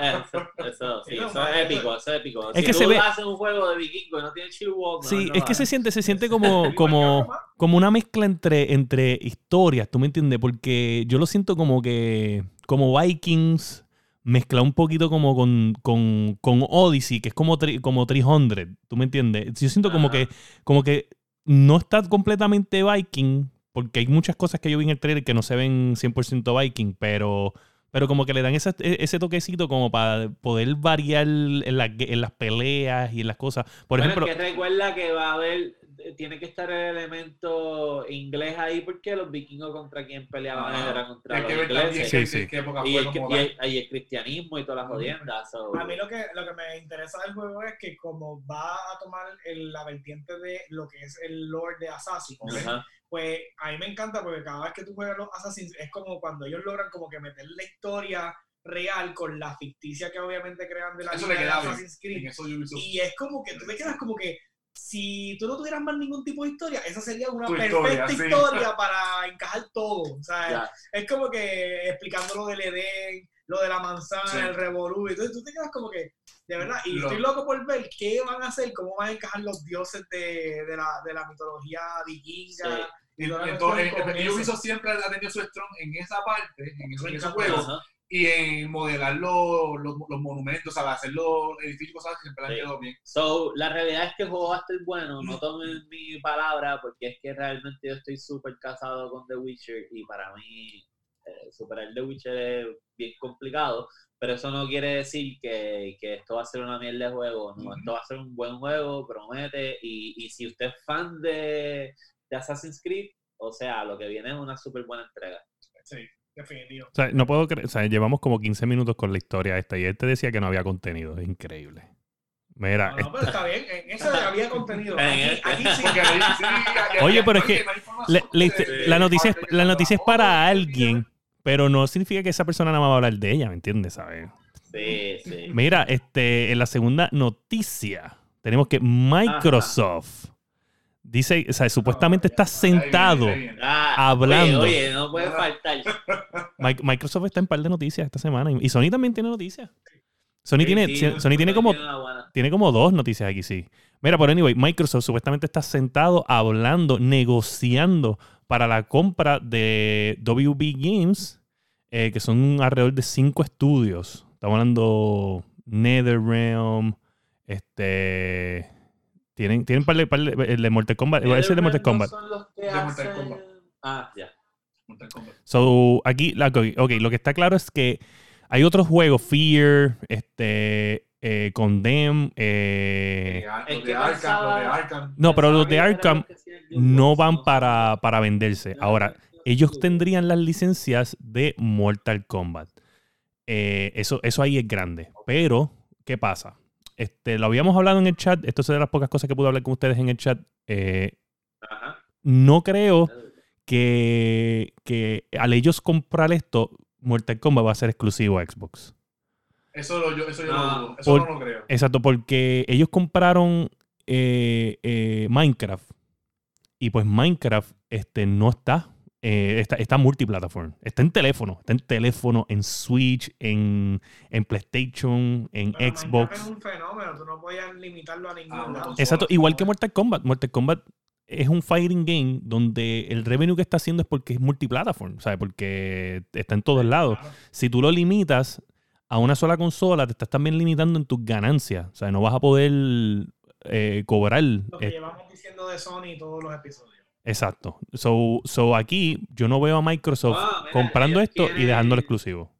Eso, eso, sí, eso es épico, eso es épico. Es si que tú se ve- haces un juego de vikingo y no tiene no, Sí, no es que se siente, se siente como, como, como una mezcla entre, entre historias, ¿tú me entiendes? Porque yo lo siento como que, como Vikings, mezcla un poquito como con, con, con Odyssey, que es como, tri- como 300, ¿tú me entiendes? Yo siento como Ajá. que, como que no está completamente Viking, porque hay muchas cosas que yo vi en el trailer que no se ven 100% Viking, pero... Pero como que le dan ese, ese toquecito como para poder variar en, la- en las peleas y en las cosas. Por Bueno, ejemplo, es que recuerda que va a haber, tiene que estar el elemento inglés ahí porque los vikingos contra quien peleaban Ah, era contra los que ingleses. Sí, sí. época Y el, y, el, y el cristianismo y todas las jodiendas. so- A mí lo que, lo que me interesa del juego es que como va a tomar el- la vertiente de lo que es el lore de Assassin, Ajá. Pues a mí me encanta porque cada vez que tú juegas los Assassins es como cuando ellos logran como que meter la historia real con la ficticia que obviamente crean de la Eso vida de. Assassin's Creed. Eso. Y es como que tú te quedas como que si tú no tuvieras más ningún tipo de historia, esa sería una Tu perfecta historia, historia, sí. para encajar todo. O sea, es como que explicando lo del Edén, lo de la manzana, Sí. el revolú. Entonces tú te quedas como que, de verdad, y Lo- estoy loco por ver qué van a hacer, cómo van a encajar los dioses de, de, la, de la mitología vikinga. Sí. Y la entonces, eso. Ubisoft siempre ha tenido su strong en esa parte, en esos, en esos juegos, Ajá. y en modelar los, los, los monumentos, al hacer los edificios cosas así, siempre le han Sí. quedado bien. So, la realidad es que el juego va a estar bueno, no tomen mi palabra porque es que realmente yo estoy súper casado con The Witcher y para mí eh, superar The Witcher es bien complicado, pero eso no quiere decir que, que esto va a ser una mierda de juego, no, Ujú. esto va a ser un buen juego, promete, y, y si usted es fan de, de Assassin's Creed, o sea, lo que viene es una súper buena entrega. Sí, definitivo. O sea, no puedo creer, o sea, llevamos como 15 minutos con la historia esta y él te decía que no había contenido, es increíble. Mira, No, no, pero está bien, en eso había contenido. Aquí, este. aquí sí. Porque ahí sí, ya- ya- Oye, pero es que la, la- de- la noticia es, de la noticia es para alguien, pero no significa que esa persona no va a hablar de ella, ¿me entiendes? ¿Sabes? Sí, sí. Mira, este, en la segunda noticia tenemos que Microsoft dice, o sea, supuestamente está sentado. Ahí viene, ahí viene. Ah, Hablando. Oye, oye, no puede faltar. Mi- Microsoft está en par de noticias esta semana y Sony también tiene noticias. Sony Sí, tiene, sí, Sony tiene como tiene como dos noticias aquí, sí. Mira, pero anyway, Microsoft supuestamente está sentado hablando, negociando para la compra de WB Games, eh, que son alrededor de cinco estudios. Estamos hablando NetherRealm, este... Tienen, tienen par de, par de- el de Mortal Kombat, ese es de Mortal Kombat. Son los que De Mortal hacen- Kombat. Ah, ya. Mortal Kombat. So, aquí, la- ok, ok, lo que está claro es que hay otros juegos, Fear, este, eh, Condemn, eh, Eh, ah, los de Arkham, no, pero los de Arkham no van para, para venderse. Ahora, ellos tendrían las licencias de Mortal Kombat. Eh, eso, eso ahí es grande. Pero, ¿qué pasa? Este, lo habíamos hablado en el chat. Esto es de las pocas cosas que pude hablar con ustedes en el chat. Eh, Ajá. no creo que, que al ellos comprar esto, Mortal Kombat va a ser exclusivo a Xbox. Eso, lo- yo, eso yo No. lo dudo. Eso Por- no lo creo. Exacto, porque ellos compraron eh, eh, Minecraft y pues Minecraft este, no está, eh, está, está multiplataforma. Está en teléfono, está en teléfono, en Switch, en, en PlayStation, en Pero Xbox. es un fenómeno, tú no podías limitarlo a ningún Ah, lado. consola. Exacto, igual que Mortal Kombat. Mortal Kombat es un fighting game donde el revenue que está haciendo es porque es multiplataforma, ¿sabes? Porque está en todos lados. Claro. Si tú lo limitas a una sola consola, te estás también limitando en tus ganancias. O sea, no vas a poder eh, cobrar. Lo que eh, llevamos diciendo de Sony todos los episodios. Exacto. So, so aquí yo no veo a Microsoft Ah, mira, comprando esto y tienen- dejándolo exclusivo.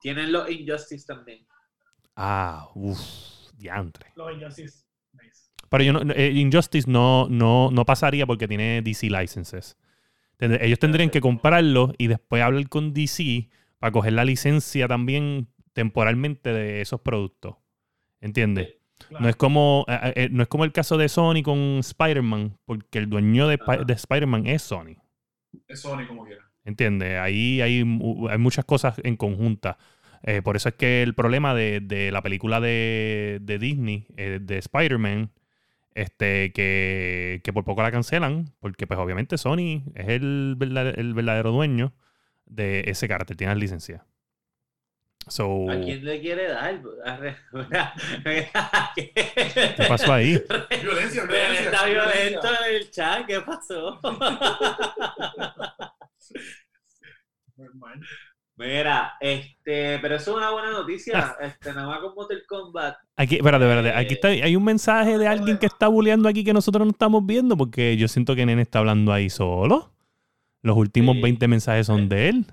Tienen los Injustice también. Ah, uff, diantre. Los Injustice. Nice. Pero yo no, no, eh, Injustice no, no, no pasaría porque tiene DC licenses. Ellos tendrían que comprarlo y después hablar con DC para coger la licencia también temporalmente de esos productos. ¿Entiendes? Claro. No es como eh, eh, no es como el caso de Sony con Spider-Man, porque el dueño de, Spider-Man es Sony. Es Sony como quiera. ¿Entiendes? Ahí hay, hay muchas cosas en conjunta. Eh, por eso es que el problema de, de la película de, de Disney, eh, de Spider-Man, este, que, que por poco la cancelan, porque pues obviamente Sony es el el verdadero dueño de ese carácter, tiene la licencia. So, ¿A quién le quiere dar? ¿Qué ¿Qué pasó ahí? Violencia, René violencia. está violento en el chat, ¿qué pasó? Mira, este, pero eso es una buena noticia. Este, nada más con Mortal Kombat. Aquí, espérate, espérate. Aquí está, hay un mensaje de alguien que está bulleando aquí que nosotros no estamos viendo, porque yo siento que Nene está hablando ahí solo. Los últimos Sí. 20 mensajes son de él.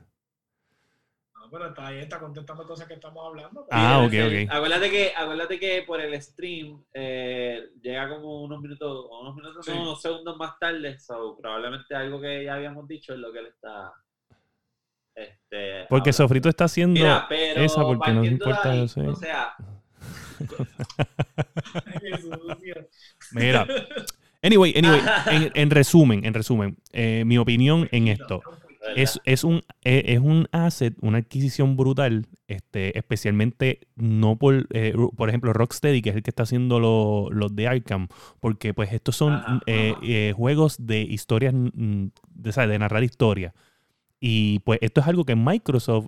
No, pero está ahí, está contestando cosas que estamos hablando. Ah, ok, ok. Acuérdate que, acuérdate que por el stream eh, llega como unos minutos, unos minutos, Sí. no, unos segundos más tarde. So, probablemente algo que ya habíamos dicho es lo que él está. Este, Porque hablando. Sofrito está haciendo Mira, pero esa porque no importa. ahí, sí. O sea. Mira. Anyway, anyway, en, en resumen, en resumen, eh, mi opinión en esto. Es, es, un, es, es un asset, una adquisición brutal, este, especialmente no por, eh, por ejemplo, Rocksteady, que es el que está haciendo lo- los de Arkham, porque pues estos son Ajá, eh, ajá. eh, juegos de historias, de, ¿sabes? de narrar historia. Y pues esto es algo que Microsoft,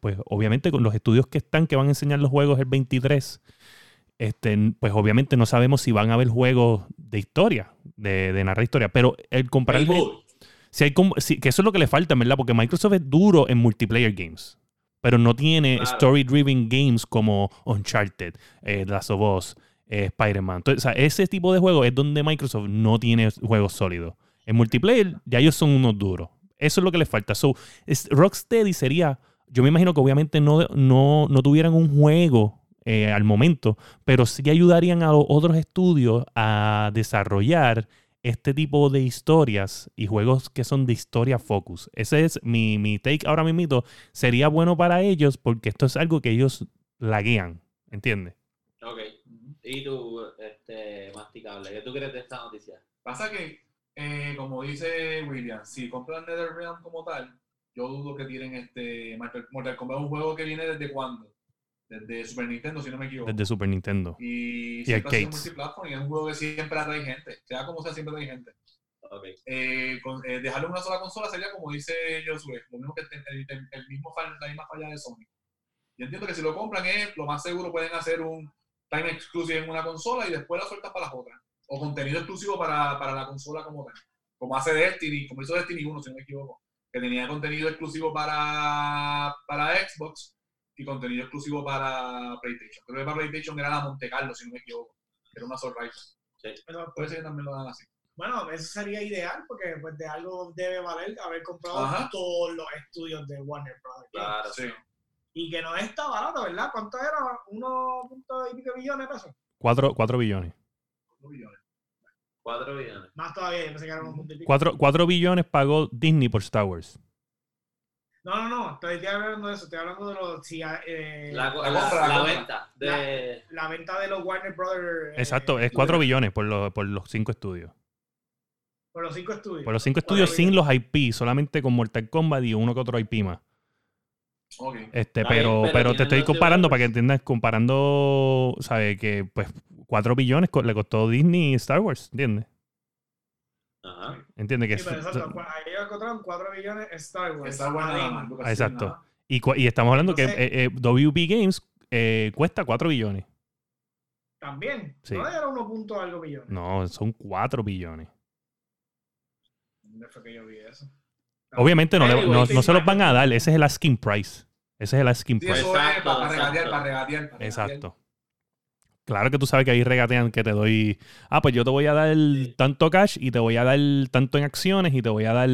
pues obviamente con los estudios que están, que van a enseñar los juegos el 23, este, pues obviamente no sabemos si van a haber juegos de historia, de, de narrar historia, pero el Reboot. Si hay como- si- que eso es lo que le falta, ¿verdad? Porque Microsoft es duro en multiplayer games, pero no tiene Claro. story-driven games como Uncharted, eh, The Last of Us, eh, Spider-Man. Entonces, o sea, ese tipo de juegos es donde Microsoft no tiene juegos sólidos. En multiplayer, ya ellos son unos duros. Eso es lo que les falta. So, es- Rocksteady sería, yo me imagino que obviamente no, no, no tuvieran un juego eh, al momento, pero sí ayudarían a los otros estudios a desarrollar este tipo de historias y juegos que son de historia focus. Ese es mi, mi take ahora mismo. Sería bueno para ellos porque esto es algo que ellos laguean, ¿entiendes? Ok. Y tú, este, masticable, ¿qué tú crees de esta noticia? Pasa que, eh, como dice William, si compran NetherRealm como tal, yo dudo que tienen este Mortal Mortal Kombat es un juego que viene desde cuándo. Desde Super Nintendo, si no me equivoco. Desde Super Nintendo. Y, Y siempre ha sido arcades. multiplatform y es un juego que siempre atrae gente. Sea como sea, siempre atrae gente. Ok. Eh, con- eh, dejarle una sola consola sería como dice Josué, lo mismo que el, el- el- el mismo fall- la misma falla de Sony. Yo entiendo que si lo compran es lo más seguro pueden hacer un time exclusive en una consola y después la sueltas para las otras. O contenido exclusivo para, para la consola como tal. Como hace Destiny, como hizo Destiny 1, si no me equivoco. Que tenía contenido exclusivo para, para Xbox y contenido exclusivo para PlayStation. Creo que para PlayStation era la Monte Carlo, si no me equivoco. Era una Survivor. Pero, Puede ser que también lo dan así. Bueno, eso sería ideal porque pues, de algo debe valer haber comprado Ajá. todos los estudios de Warner Brothers. Claro. Sí. Y que no está barato, ¿verdad? ¿Cuánto era? ¿Uno punto y pico billones de pesos? 4, billones. Dos millones. 4 billones. Más todavía, yo pensé que era uno punto y pico. 4, billones pagó Disney por Star Wars. No, no, no, estoy hablando de eso, estoy hablando de los, si, eh, La, la, la- compra, la venta de. venta de los Warner Brothers. eh, Exacto, es 4 billones por, los por los 5 estudios. Por los cinco estudios. Por los 5 Cuatro estudios sin los IP, solamente con Mortal Kombat y uno que otro IP más. Ok. Este, Está pero, bien, pero pero te estoy comparando para que entiendas, comparando, ¿sabes? Que pues 4 billones co- le costó Disney y Star Wars, ¿entiendes? Ajá. ¿Entiendes? Que Sí, pero exacto, ahí encontraron 4 billones Star Wars. Más, Ah, exacto. nada. y, y estamos hablando Entonces- que eh, eh, WB Games eh, cuesta 4 billones. También. Sí. No era 1 punto algo billones. No, son 4 billones. ¿Dónde fue que yo vi eso? Obviamente no, le- no, no se los van a dar, ese es el asking price. Ese es el asking Sí, price. exacto. para regatear. para regatear. Exacto. Claro que tú sabes que ahí regatean que te doy. Ah, pues yo te voy a dar tanto cash y te voy a dar tanto en acciones y te voy a dar.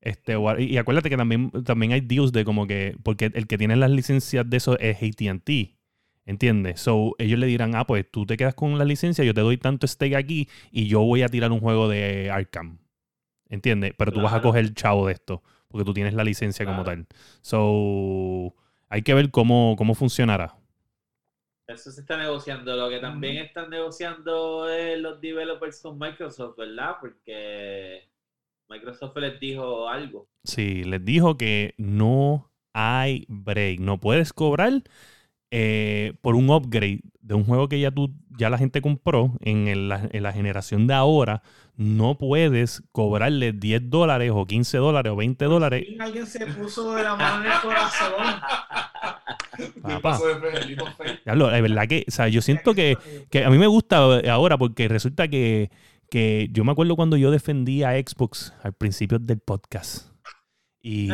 Este, y acuérdate que también, también hay deals de como que. Porque el que tiene las licencias de eso es ATT. ¿Entiendes? So, ellos le dirán, ah, pues tú te quedas con la licencia, yo te doy tanto stake aquí y yo voy a tirar un juego de Arkham. ¿Entiendes? Pero tú vas a coger el chavo de esto, porque tú tienes la licencia como tal. So, hay que ver cómo, cómo funcionará. Eso se está negociando. Lo que también están negociando es los developers con Microsoft, ¿verdad? Porque Microsoft les dijo algo. Sí, les dijo que no hay break. No puedes cobrar eh, por un upgrade de un juego que ya tú, ya la gente compró en, el- en la generación de ahora. No puedes cobrarle 10 dólares o 15 dólares o 20 dólares. Y alguien se puso de la mano en el corazón. Papá. Es verdad que, o sea, yo siento que, que a mí me gusta ahora porque resulta que, que yo me acuerdo cuando yo defendía a Xbox al principio del podcast. Y,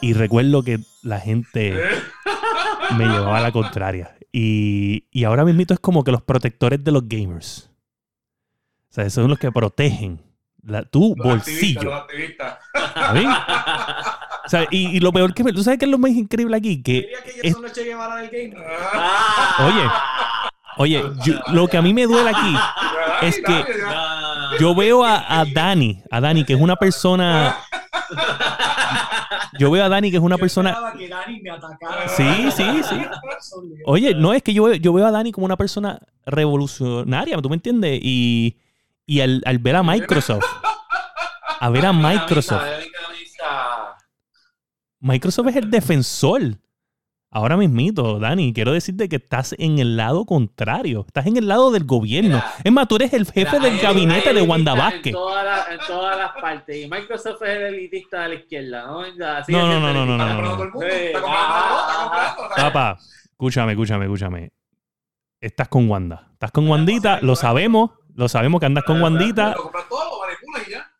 y recuerdo que la gente me llevaba a la contraria. Y, y ahora mismo es como que los protectores de los gamers. O sea, esos son los que protegen la, tu Los activistas, bolsillo. Los activistas. ¿sabes? O sea, y, y lo peor que me... ¿Tú sabes qué es lo más increíble aquí? Que game. Ah, Oye, yo- lo que a mí me duele aquí Es que-. Yo veo a, a Dani, a Dani, que es una persona. Yo veo a Dani, que es una Yo persona. que Dani me atacara. Sí, sí, sí. Oye, no, es que yo, veo- yo veo a Dani como una persona revolucionaria, ¿tú me entiendes? Y, y al, al ver a Microsoft, a ver a Microsoft. Microsoft es el defensor. Ahora mismito, Dani, quiero decirte que estás en el lado contrario. Estás en el lado del gobierno. Mira, es más, tú eres el jefe Mira, del hay- gabinete hay de Wanda Vázquez. En, todas las- en todas las partes. Y Microsoft es el elitista de la izquierda, ¿no? No, no, no, no, no, está comprando. está Papá, escúchame, escúchame, escúchame. Estás con Wanda. Estás con Wandita, lo sabemos. Lo sabemos que andas con Wandita. Lo compras todo, lo manipulas y ya.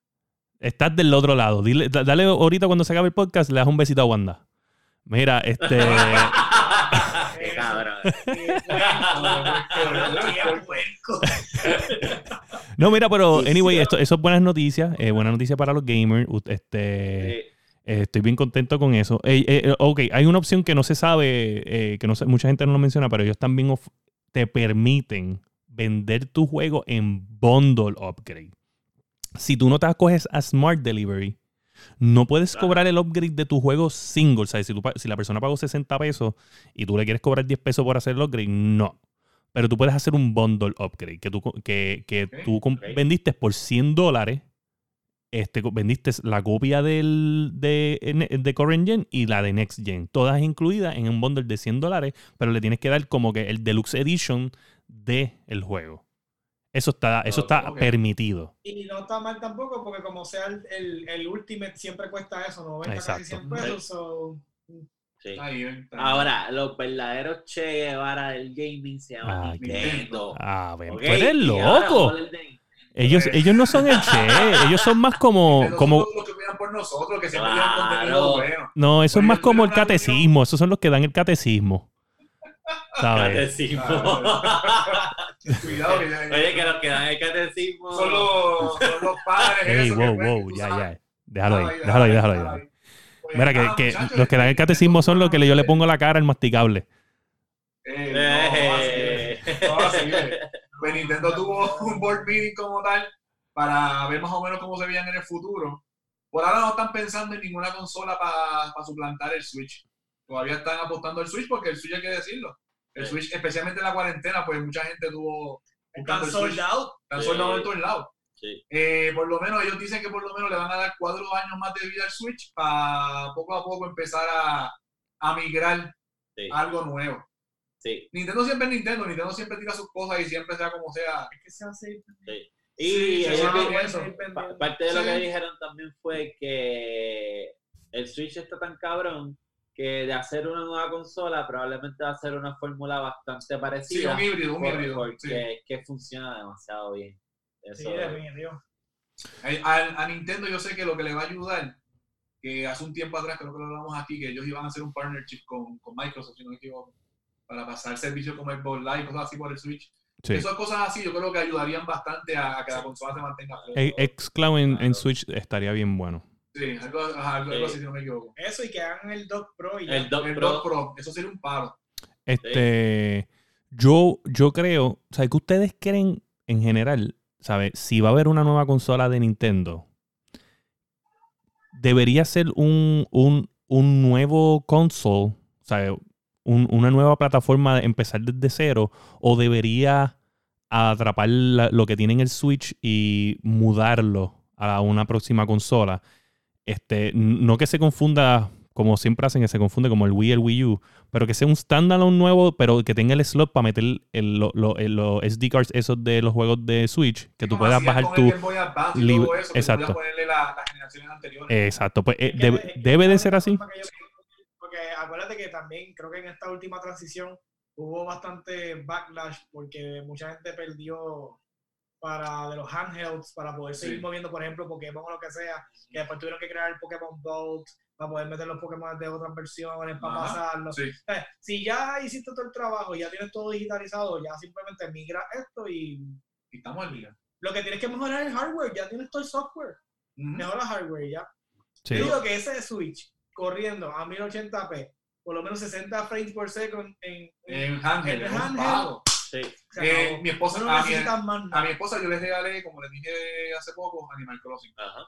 Estás del otro lado. Dile, da- dale ahorita cuando se acabe el podcast, le das un besito a Wanda. Mira, este. Qué cabrón. No, mira, pero anyway, esto, eso es buenas noticias. Eh, buenas noticias para los gamers. Este, eh, estoy bien contento con eso. Eh, eh, ok, hay una opción que no se sabe, eh, que no sé- mucha gente no lo menciona, pero ellos también te permiten vender tu juego en bundle upgrade. Si tú no te acoges a Smart Delivery, no puedes Claro. cobrar el upgrade de tu juego single. O sea, si, tú si la persona pagó 60 pesos y tú le quieres cobrar 10 pesos por hacer el upgrade, no. Pero tú puedes hacer un bundle upgrade que tú, que, que tú com- ok. vendiste por 100 dólares este, vendiste la copia del, de, de Current Gen y la de Next Gen. Todas incluidas en un bundle de 100 dólares, pero le tienes que dar como que el Deluxe Edition del el juego. Eso está, eso está permitido. Y no está mal tampoco, porque como sea el, el, el Ultimate siempre cuesta eso, 90 casi Exacto. 100 pesos. so, Sí. Está bien, está bien. Ahora, los verdaderos Che Guevara del gaming se llaman Ay, Nintendo. Ah, ven, ¿ok? tú eres loco. Ellos, ellos no son el Che, ellos son más como, como, los que cuidan por nosotros, que siempre Claro. llevan contenido bueno. no, eso es más como el catecismo, esos son los que dan el catecismo. ¿Sabes? Catecismo. Cuidado que ya- Oye, que los que dan el catecismo. son los, son los padres. Ey, wow, pues, wow, ya, ya. Déjalo ahí, déjalo ahí, déjalo ahí. déjalo ahí. Pues Mira, que, los que dan el catecismo son los que yo le eh, pongo la cara al masticable. eh, no, así Eh. Pues Nintendo tuvo un board meeting como tal para ver más o menos cómo se veían en el futuro. Por ahora no están pensando en ninguna consola para suplantar el Switch. Todavía están apostando al Switch porque el Switch hay que decirlo. El Sí. Switch, especialmente en la cuarentena, pues mucha gente tuvo están sold out. Están Sí. soldados en todos lados. Sí. Eh, por lo menos ellos dicen que por lo menos le van a dar cuatro años más de vida al Switch para poco a poco empezar a, a migrar Sí, a algo nuevo. sí. Nintendo siempre es Nintendo, Nintendo siempre tira sus cosas y siempre sea como sea. Es que se hace. Y Sí, pa- parte de lo que dijeron también fue que el Switch está tan cabrón que de hacer una nueva consola probablemente va a ser una fórmula bastante Sí, parecida. un híbrido, un híbrido. porque sí. es que funciona demasiado bien. Sí, Eso, definitivo. A, a- a Nintendo yo sé que lo que le va a ayudar, que hace un tiempo atrás creo que lo hablamos aquí, que ellos iban a hacer un partnership con, con Microsoft, si no me equivoco, para pasar servicios como Xbox Live y cosas así por el Switch. Sí. Esas cosas así yo creo que ayudarían bastante a, a que la consola se mantenga. E- Xcloud en, en. Switch estaría bien bueno. Sí, algo, ajá, algo, algo así si no me equivoco. Eso y que hagan el Dock Pro y ya. el Dock El Pro, Dock Pro, eso sería un paro. Este, yo, yo creo, o sea, que ustedes creen en general, ¿sabes? Si va a haber una nueva consola de Nintendo, debería ser un, un, un nuevo console, ¿sabes? Un- una nueva plataforma de empezar desde cero, o debería atrapar la- lo que tiene en el Switch y mudarlo a una próxima consola. Este, no que se confunda, como siempre hacen, que se confunde como el Wii el Wii U, pero que sea un standalone nuevo, pero que tenga el slot para meter el- lo- lo- los SD cards esos de los juegos de Switch, que tú Como puedas bajar tu... eso, exacto. ponerle la- las generaciones anteriores. Exacto, pues eh, debe, que debe de ser así. forma que yo- Porque acuérdate que también creo que en esta última transición hubo bastante backlash porque mucha gente perdió para de los handhelds para poder seguir Sí. moviendo, por ejemplo, Pokémon o lo que sea, que después tuvieron que crear el Pokémon Vault para poder meter los Pokémon de otras versiones, para Ajá, pasarlos. Sí. Eh, si ya hiciste todo el trabajo y ya tienes todo digitalizado, ya simplemente migra esto y Y estamos al día. lo que tienes que mejorar es el hardware, ya tienes todo el software, Ujú. mejora hardware ya. Sí. Yo digo que ese Switch corriendo a 1080p, por lo menos 60 frames por second en, en- En handheld, Sí. Eh, mi esposa, no a mi, a mi esposa yo les regalé, como les dije hace poco, Animal Crossing. Ajá.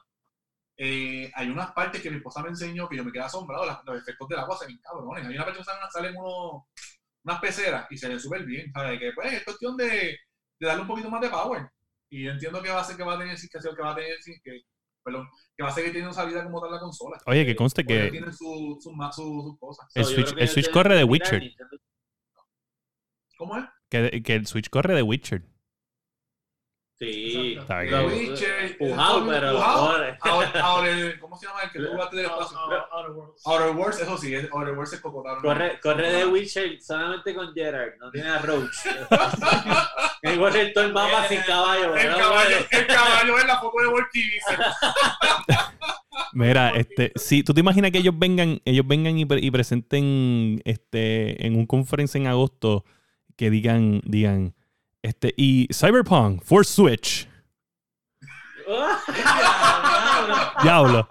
Eh, hay unas partes que mi esposa me enseñó que yo me quedé asombrado, las- los efectos del agua se ven cabrones. Hay una parte que salen, salen unos, unas peceras y se ven súper bien, ¿sabes? Que pues es cuestión de, de darle un poquito más de power. Y yo entiendo que va a ser que va a tener que que va a tener que, perdón, que va a seguir teniendo salida como tal la consola. Oye, que conste que tiene su- su- su- sus cosas. El Switch- el Switch corre de Witcher. Nintendo. ¿Cómo es? que, que el Switch corre de Witcher. Sí. Está The bien. Witcher, Pujao, el- pero. Ahora- Ahora, el- ¿cómo se llama el que tú jugaste del espacio? Out- out- Outer Worlds. Outer Worlds, eso sí, es- Outer Worlds es cocotaron. Corre, corre de Witcher solamente con Gerard, no tiene a Roach. El corre todo el mapa sin caballo. El caballo, el caballo es la foto de Volkivice. Mira, este, si tú te imaginas que ellos vengan, ellos vengan y, pre- y presenten este en un conference en agosto que digan, digan, este, y Cyberpunk for Switch. Diablo.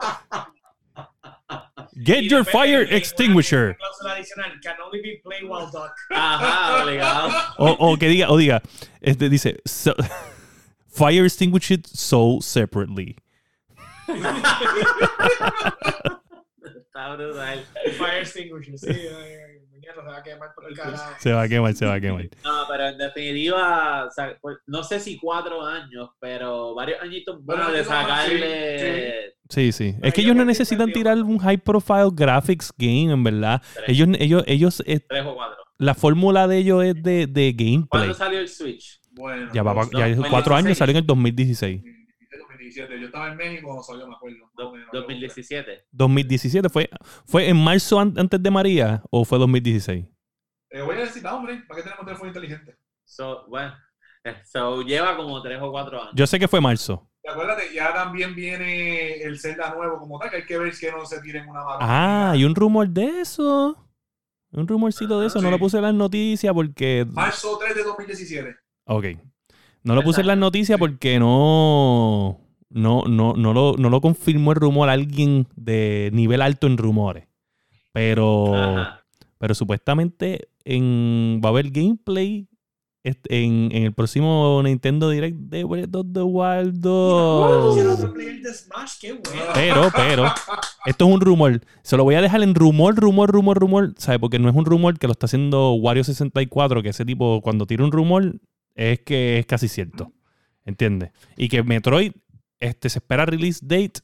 Get your fire extinguisher. Cláusula adicional, can only be played while dock. Ajá, obligado. O, o que diga, o diga, este dice, so- fire extinguish it so separately. Está está brutal. Fire extinguisher, sí. Se va a quemar por el carajo. Se va a quemar, se va a quemar. No, pero en definitiva, o sea, pues, no sé si cuatro años, pero varios añitos Bueno, de sacarle. Sí, sí. Es que ellos no necesitan tirar un high profile graphics game, en verdad. Tres. Ellos, ellos, ellos, eh, Tres o cuatro. la fórmula de ellos es de, de gameplay. ¿Cuándo salió el Switch? Bueno, Ya va, pa- No, ya no, cuatro 2016. años, salió en el 2016. 2017. Yo estaba en México cuando salió, me acuerdo. Do- 2017. 2017 fue, fue en marzo an- antes de María o fue 2016? Eh, voy a decir, no, hombre, ¿para qué tenemos teléfono inteligente? So, bueno, so, lleva como tres o cuatro años. Yo sé que fue marzo. Y acuérdate, ya también viene el Zelda nuevo como tal, que hay que ver que no se tiren una mano. Ah, hay un rumor de eso. Un rumorcito de eso. No lo puse en las noticias porque. Marzo 3 de 2017. Ok. No lo puse en las noticias porque no. No, no, no, lo, no lo confirmó el rumor alguien de nivel alto en rumores. Pero. Ajá. Pero supuestamente en, va a haber gameplay en, en el próximo Nintendo Direct de Breath of the Wild 2. Hicieron otro player de Smash, qué bueno. Pero, pero, esto es un rumor. Se lo voy a dejar en rumor, rumor, rumor, rumor. ¿Sabes? Porque no es un rumor que lo está haciendo Wario64, que ese tipo, cuando tira un rumor, es que es casi cierto. ¿Entiendes? Y que Metroid este, se espera release date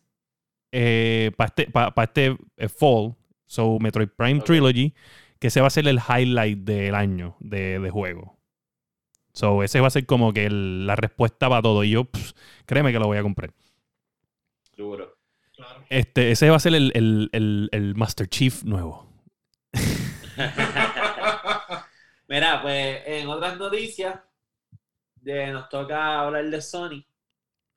para este, pa- pa este eh, fall. So, Metroid Prime Ok. Trilogy, que ese va a ser el highlight del año de, de juego. So, ese va a ser como que el- la respuesta para todo. Y yo, pff, créeme que lo voy a comprar. Duro. Claro. Este, ese va a ser el, el- el- el Master Chief nuevo. Mira, pues en otras noticias, de, nos toca hablar de Sony.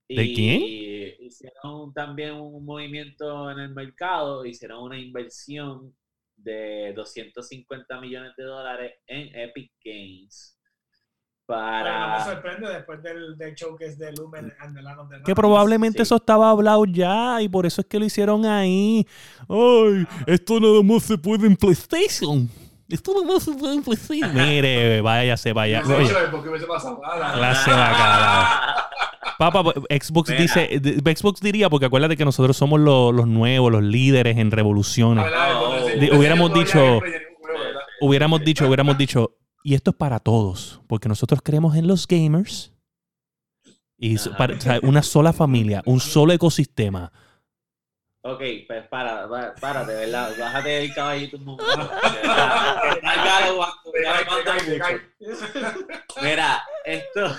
¿De Y quién? Hicieron también un movimiento en el mercado, hicieron una inversión de 250 millones de dólares en Epic Games. Pero no me Para. sorprende después del, del showcase de Lumen and the Land of the Que probablemente sí. eso estaba hablado ya y por eso es que lo hicieron ahí. Ay, esto nada más se puede en PlayStation. Esto nada más se puede en PlayStation. Mire, váyase, vaya. No sé, Oye, ¿Por qué hubiese pasado? Ah, Clase bacalao. Papá, Xbox Mira. dice, Xbox diría, porque acuérdate que nosotros somos los, los nuevos, los líderes en revoluciones. hubiéramos dicho-. Hubiéramos dicho, hubiéramos dicho, y esto es para todos, porque nosotros creemos en los gamers. Y para- o sea, una sola familia, un solo ecosistema. Ok, pues para, para, párate, ¿verdad? Bájate del caballito un momento. Mira, esto,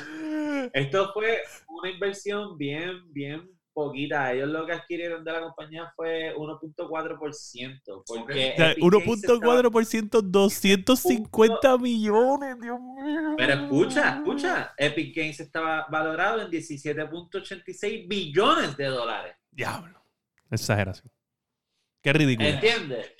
esto fue una inversión bien, bien poquita. Ellos lo que adquirieron de la compañía fue 1.4%. Porque O sea, Epic Games estaba- 1.4%, 250 millones, Dios mío. Pero escucha, escucha. Epic Games estaba valorado en 17.86 billones de dólares. Diablo. Exageración. Qué ridículo. ¿Entiendes?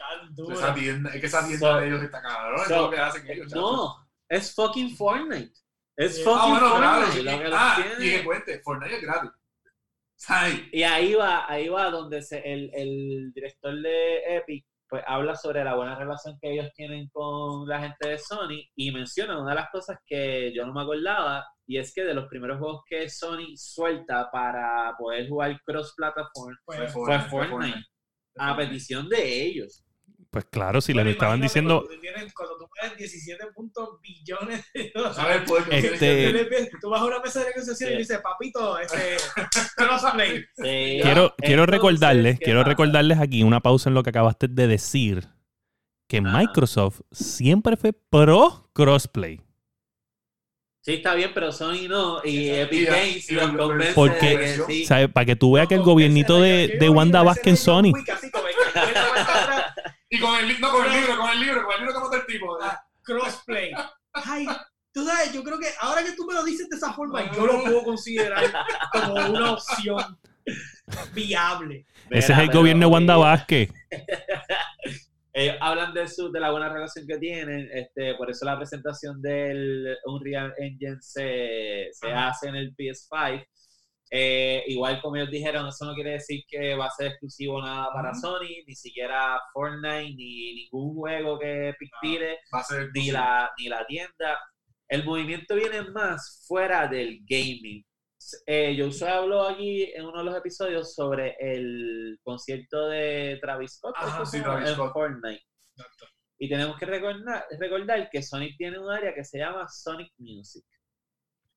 Esa tienda, es que esa tienda So- de ellos está cabrón. So- es lo que hacen ellos. No, es fucking Fortnite. Es Sí. fucking Ah, bueno, claro. Fortnite. lo que Ah, tiene. y que cuente, Fortnite es gratis. Ay, Y ahí va, ahí va donde se, el, el director de Epic pues habla sobre la buena relación que ellos tienen con la gente de Sony y menciona una de las cosas que yo no me acordaba y es que de los primeros juegos que Sony suelta para poder jugar cross platform Pues, fue Fortnite a petición de ellos. Pues claro, si bueno, le estaban diciendo. Cuando tú, tienes- cuando tú pagas 17 puntos billones de dólares. ¿Sabes el poder que tiene Este- Tú vas a una mesa de negociación y Sí. dices, papito, este, crossplay. Sí. Quiero, quiero recordarles, ¿qué quiero pasa? recordarles aquí una pausa en lo que acabaste de decir. Que Ajá. Microsoft siempre fue pro crossplay. Sí, está bien, pero Sony no y. Epic Y- Games los lo- convence Porque- sí. ¿Sabes? Para que tú veas que el gobiernito de, de Wanda Vázquez en Sony. Y con el, no, con el libro, con el libro, con el libro que mata el tipo. ah, Crossplay. Ay, tú sabes, yo creo que ahora que tú me lo dices de esa forma, yo lo puedo considerar como una opción viable. Ese es el gobierno de Wanda Vázquez. ellos hablan de su de la buena relación que tienen este por eso la presentación del Unreal Engine se, se hace en el PS5 Eh, igual como ellos dijeron eso no quiere decir que va a ser exclusivo nada para. Sony ni siquiera Fortnite ni ningún juego que Epic No. tire Va a ser ni la ni la tienda el movimiento viene más fuera del gaming Eh, yo usé habló aquí en uno de los episodios sobre el concierto de Travis Scott Ajá, ¿cómo se sí? Travis en Scott. Fortnite. Exacto. Y tenemos que recordar, recordar que Sonic tiene un área que se llama Sonic Music.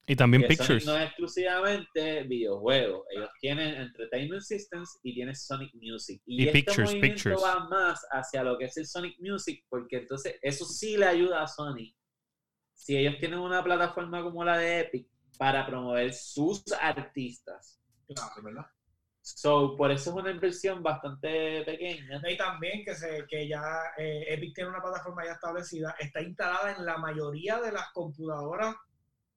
Y también que Pictures. Sonic no es exclusivamente videojuegos. Ellos tienen Entertainment Systems y tienen Sonic Music. Y, Y este Pictures, movimiento Pictures. va más hacia lo que es el Sonic Music, porque entonces eso sí le ayuda a Sony. Si ellos tienen una plataforma como la de Epic para promover sus artistas. Claro. Verdad. So, por eso es una inversión bastante pequeña. Y también que, se, que ya eh, Epic tiene una plataforma ya establecida, está instalada en la mayoría de las computadoras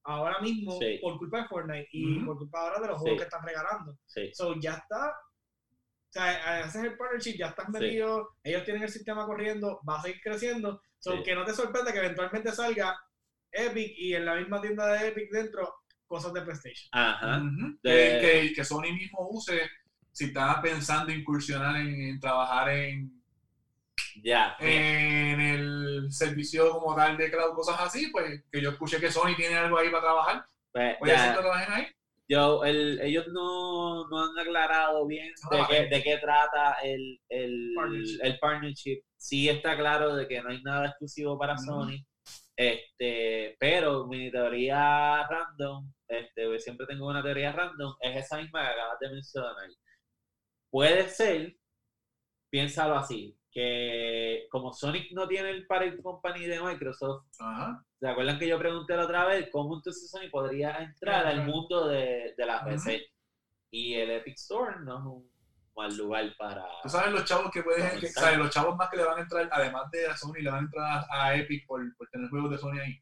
ahora mismo Sí. por culpa de Fortnite y por culpa ahora de los Sí. juegos que están regalando. Sí. So ya está, o sea, ese es el partnership, ya están metidos, ellos tienen el sistema corriendo, va a seguir creciendo. So que no te sorprenda que eventualmente salga Epic y en la misma tienda de Epic dentro cosas de PlayStation. Ajá. De- Que, Sony mismo use, si está pensando incursionar en, en trabajar en, Ya. en el servicio como tal de cloud, cosas así, pues que yo escuché que Sony tiene algo ahí para trabajar. Pues, Voy a que trabajen ahí. Yo, el- ellos no, no han aclarado bien No, de, qué, de qué trata el, el, Partnership. el partnership. Sí está claro de que no hay nada exclusivo para. Sony. Este, pero mi teoría random, este, siempre tengo una teoría random, es esa misma que acabas de mencionar. Puede ser, piénsalo así, que como Sonic no tiene el parent company de Microsoft, Ajá. ¿Se acuerdan que yo pregunté la otra vez cómo entonces Sony podría entrar al Ajá. mundo de, de la. PC? Y el Epic Store no es un mal lugar para... Tú sabes los chavos que pueden, que, sabes, los chavos más que le van a entrar, además de a Sony, le van a entrar a, Epic por, por tener juegos de Sony ahí.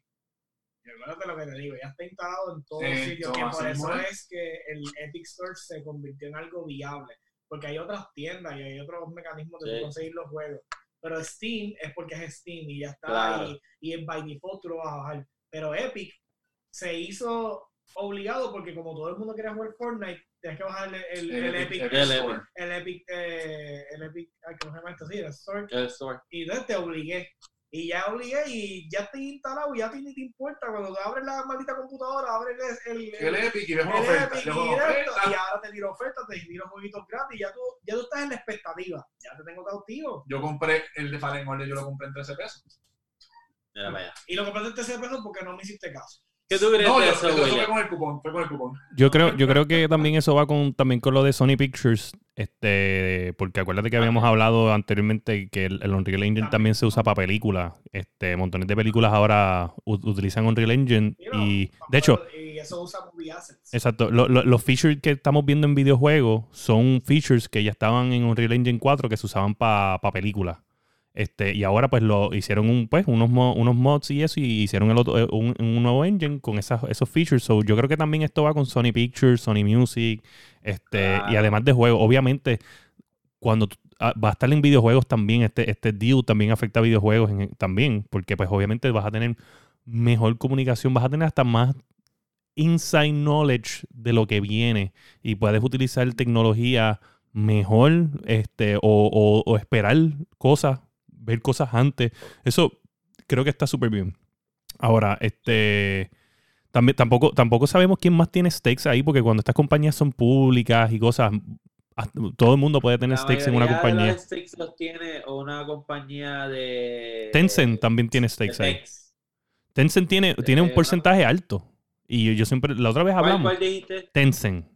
Y acuérdate lo que te digo, ya está instalado en todos Sí, sitios, que por eso es. es que el Epic Store se convirtió en algo viable, porque hay otras tiendas y hay otros mecanismos de Sí. conseguir los juegos, pero Steam es porque es Steam y ya está, Claro. y, y en by default tú lo vas a bajar, pero Epic se hizo obligado porque como todo el mundo quería jugar Fortnite, tienes que bajar el, el, el Epic, El. Epic. el Epic, eh, el Epic, ay, ¿cómo se llama esto? Sí, el Store, El Store. y entonces te obligué. Y ya obligué y ya estoy instalado y ya ti ni te importa. Cuando te abres la maldita computadora, abres el, el, El Epic y ves una el oferta. Epic y, y ahora te tiro ofertas, te tiro jueguitos gratis. Ya tú, ya tú estás en la expectativa. Ya te tengo cautivo. Yo compré el de Fallen Order, yo lo compré en 13 pesos. Mira. Y lo compraste en 13 pesos porque no me hiciste caso. ¿Qué tú crees No, de yo, eso, fue con el cupón, fue con el cupón. Yo creo, yo creo que también eso va con, también con lo de Sony Pictures, este, porque acuérdate que habíamos hablado anteriormente que el, el Unreal Engine también se usa para películas. Este, montones de películas ahora utilizan Unreal Engine Y no, y, de hecho, Y eso usa Movie Assets. exacto, lo- lo- los features que estamos viendo en videojuegos son features que ya estaban en Unreal Engine 4 que se usaban para películas. Este, y ahora pues lo hicieron un, pues, unos, mo- unos mods y eso, y hicieron el otro, eh, un, un nuevo engine con esas, esos features. So, yo creo que también esto va con Sony Pictures, Sony Music, este, y además de juegos. Obviamente, cuando ah, va a estar en videojuegos también, este, este deal también afecta a videojuegos en- también, porque pues obviamente vas a tener mejor comunicación, vas a tener hasta más inside knowledge de lo que viene y puedes utilizar tecnología mejor este, o, o- o esperar cosas, ver cosas antes. Eso creo que está súper bien. Ahora, este también, tampoco, tampoco sabemos quién más tiene stakes ahí, porque cuando estas compañías son públicas y cosas, hasta- todo el mundo puede tener La stakes en una mayoría de compañía. los stakes los tiene una compañía de... Tencent también tiene stakes ahí. Tencent tiene, de tiene un una- porcentaje alto. Y yo, yo siempre, la otra vez ¿Cuál, hablamos. cuál dijiste? Tencent.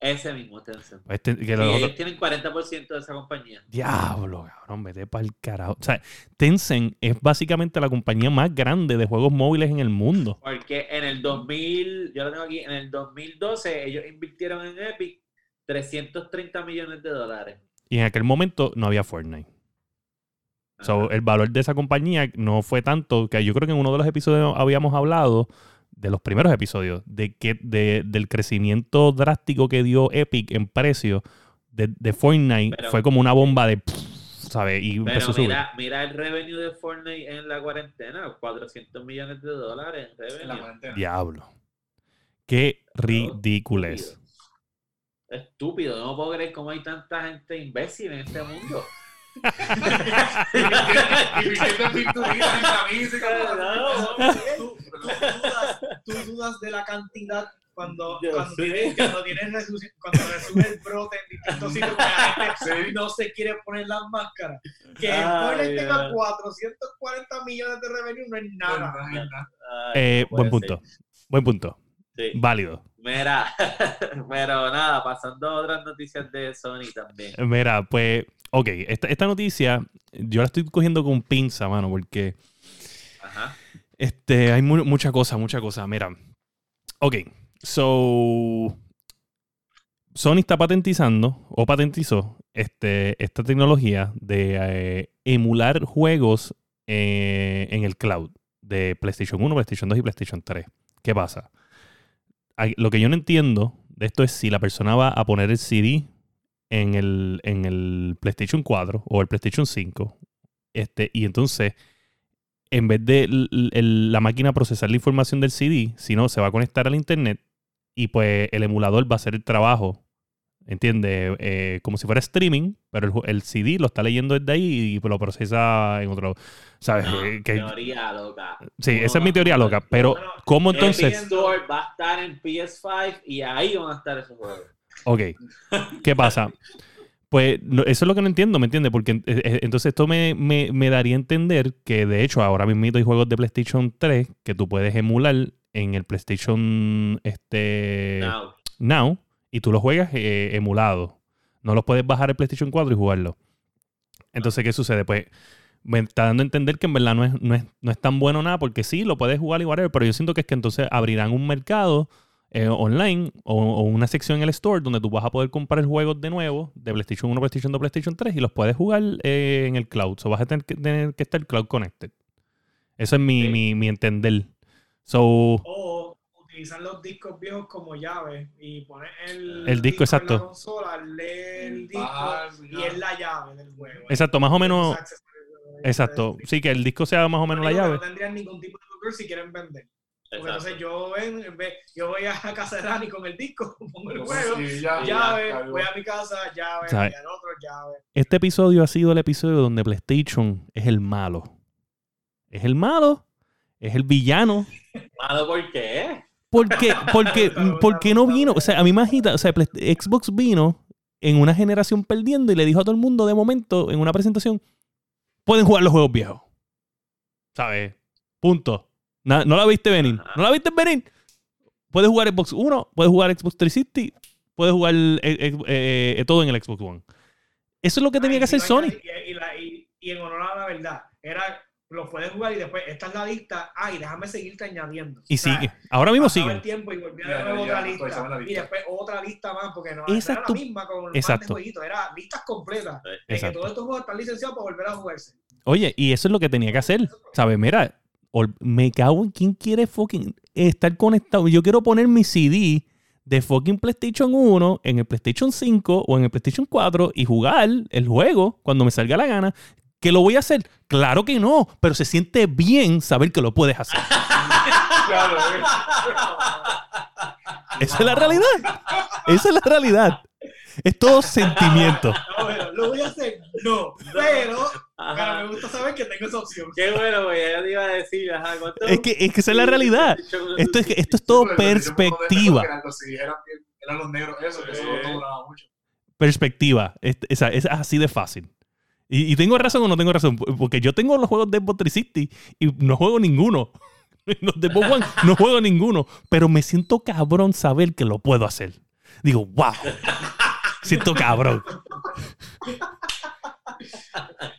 Ese mismo, Tencent. Este- que Sí, los otros- ellos tienen 40% de esa compañía. Diablo, cabrón, vete para el carajo. O sea, Tencent es básicamente la compañía más grande de juegos móviles en el mundo. Porque en el 2000, yo lo tengo aquí, en el 2012 ellos invirtieron en Epic 330 millones de dólares. Y en aquel momento no había Fortnite. So, Ajá. el valor de esa compañía no fue tanto que yo creo que en uno de los episodios habíamos hablado de los primeros episodios de que de- del crecimiento drástico que dio Epic en precio de, de Fortnite Pero- fue como una bomba de ¿sabes? y Pero empezó a subir. mira, mira el revenue de Fortnite en la cuarentena, 400 millones de dólares en En la revenue. cuarentena. Diablo. Qué ridículo es. Estúpido. No puedo creer cómo hay tanta gente imbécil en este mundo. y vistiendo en camisa No. Tú, tú tú dudas de la cantidad cuando, cuando, tienes, cuando, tienes cuando resume el brote en distintos sitios gente no se quiere poner las máscaras. Que el Ay, Fortnite tenga Dios. 440 millones de revenue no es nada. No, no, no. Ay, Eh, no buen punto. Buen punto. Sí. Válido. Mira, pero nada, pasando a otras noticias de Sony también. Mira, pues, ok, esta, esta noticia yo la estoy cogiendo con pinza, mano, porque. Este, hay mu- mucha cosa, mucha cosa. Mira, ok, so, Sony está patentizando o patentizó este, esta tecnología de eh, emular juegos eh, en el cloud de PlayStation 1, PlayStation 2 y PlayStation 3. ¿Qué pasa? Lo que yo no entiendo de esto es si la persona va a poner el CD en el, en el PlayStation 4 o el PlayStation 5. Este, y entonces, en vez de el- la máquina procesar la información del CD, sino se va a conectar al internet y pues el emulador va a hacer el trabajo. ¿Entiendes? Eh, como si fuera streaming, pero el, el CD lo está leyendo desde ahí y lo procesa en otro. ¿Sabes? No, Eh, que- teoría loca. sí, ¿Cómo esa es mi teoría loca. Pero, Bueno, ¿cómo El entonces? PS Store va a estar en PS5 y ahí van a estar esos juegos. Ok. ¿Qué pasa? Pues eso es lo que no entiendo, ¿me entiendes? Porque eh, eh, entonces esto me, me- me daría a entender que de hecho ahora mismo hay juegos de PlayStation 3 que tú puedes emular en el PlayStation este, Now. Now y tú los juegas eh, emulado. No los puedes bajar el PlayStation 4 y jugarlo. Entonces, ¿qué sucede? Pues me está dando a entender que en verdad no es, no es, no es tan bueno nada porque sí, lo puedes jugar y whatever, pero yo siento que es que entonces abrirán un mercado eh, online o, o una sección en el store donde tú vas a poder comprar juegos de nuevo de PlayStation 1, PlayStation 2, PlayStation 3 y los puedes jugar eh, en el cloud. So vas a tener que, tener que estar cloud connected. Eso es mi, Sí. mi, mi entender. So, O utilizar los discos viejos como llave y poner el, El disco, en exacto. la consola, leer el disco y es la llave del juego. exacto, más o menos. Exacto. Sí, que el disco sea más o menos la llave. No tendrían ningún tipo de si quieren vender. Porque entonces yo, ven, ve- yo voy a casa de Dani con el disco, pongo el juego, ya, llave, ya, voy a mi casa, llave, voy al otro, llave. Este episodio ha sido el episodio donde PlayStation es el malo. Es el malo, es el villano. Malo, ¿por qué? Porque, porque, porque no vino. O sea, a mí me agita. O sea, Xbox vino en una generación perdiendo y le dijo a todo el mundo de momento en una presentación: pueden jugar los juegos viejos. ¿Sabes? Punto. Na- no la viste venir. No la viste venir. Puedes jugar Xbox 1, puedes jugar Xbox 360, puedes jugar eh, eh, eh, todo en el Xbox One. Eso es lo que tenía Ay, que hacer Sony. Y, y la- y- y en honor a la verdad, era, lo puedes jugar y después, esta es la lista, ay, déjame seguirte añadiendo. Y O sea, sigue. Ahora mismo sigue. el tiempo y otra lista. Después otra lista más, porque no, Esa no es era tu- la misma con de jueguitos, era listas completas. De que Exacto. todos estos juegos están licenciados para volver a jugarse. Oye, y eso es lo que tenía que hacer. ¿Sabes? Mira, me cago en quién quiere fucking estar conectado. Yo quiero poner mi CD de fucking PlayStation 1 en el PlayStation 5 o en el PlayStation 4 y jugar el juego cuando me salga la gana. ¿Que lo voy a hacer? Claro que no, pero se siente bien saber que lo puedes hacer. Claro, eh. Esa es la realidad. Esa es la realidad. Es todo sentimiento. No, bueno, lo voy a hacer, no, pero, Ajá. pero me gusta saber que tengo esa opción. Qué bueno, güey. Ya te iba a decir, ajá. ¿cuánto? Es que, es que esa es la realidad. Esto es, esto es todo perspectiva. eran sí, eran, eran los negros, eso, que eso Sí. no duraba mucho. perspectiva. Es, es- es así de fácil. Y, y tengo razón o no tengo razón. Porque yo tengo los juegos de Xbox 360 y no juego ninguno. Los de Xbox One no juego ninguno. Pero me siento cabrón saber que lo puedo hacer. Digo, wow. Siento cabrón.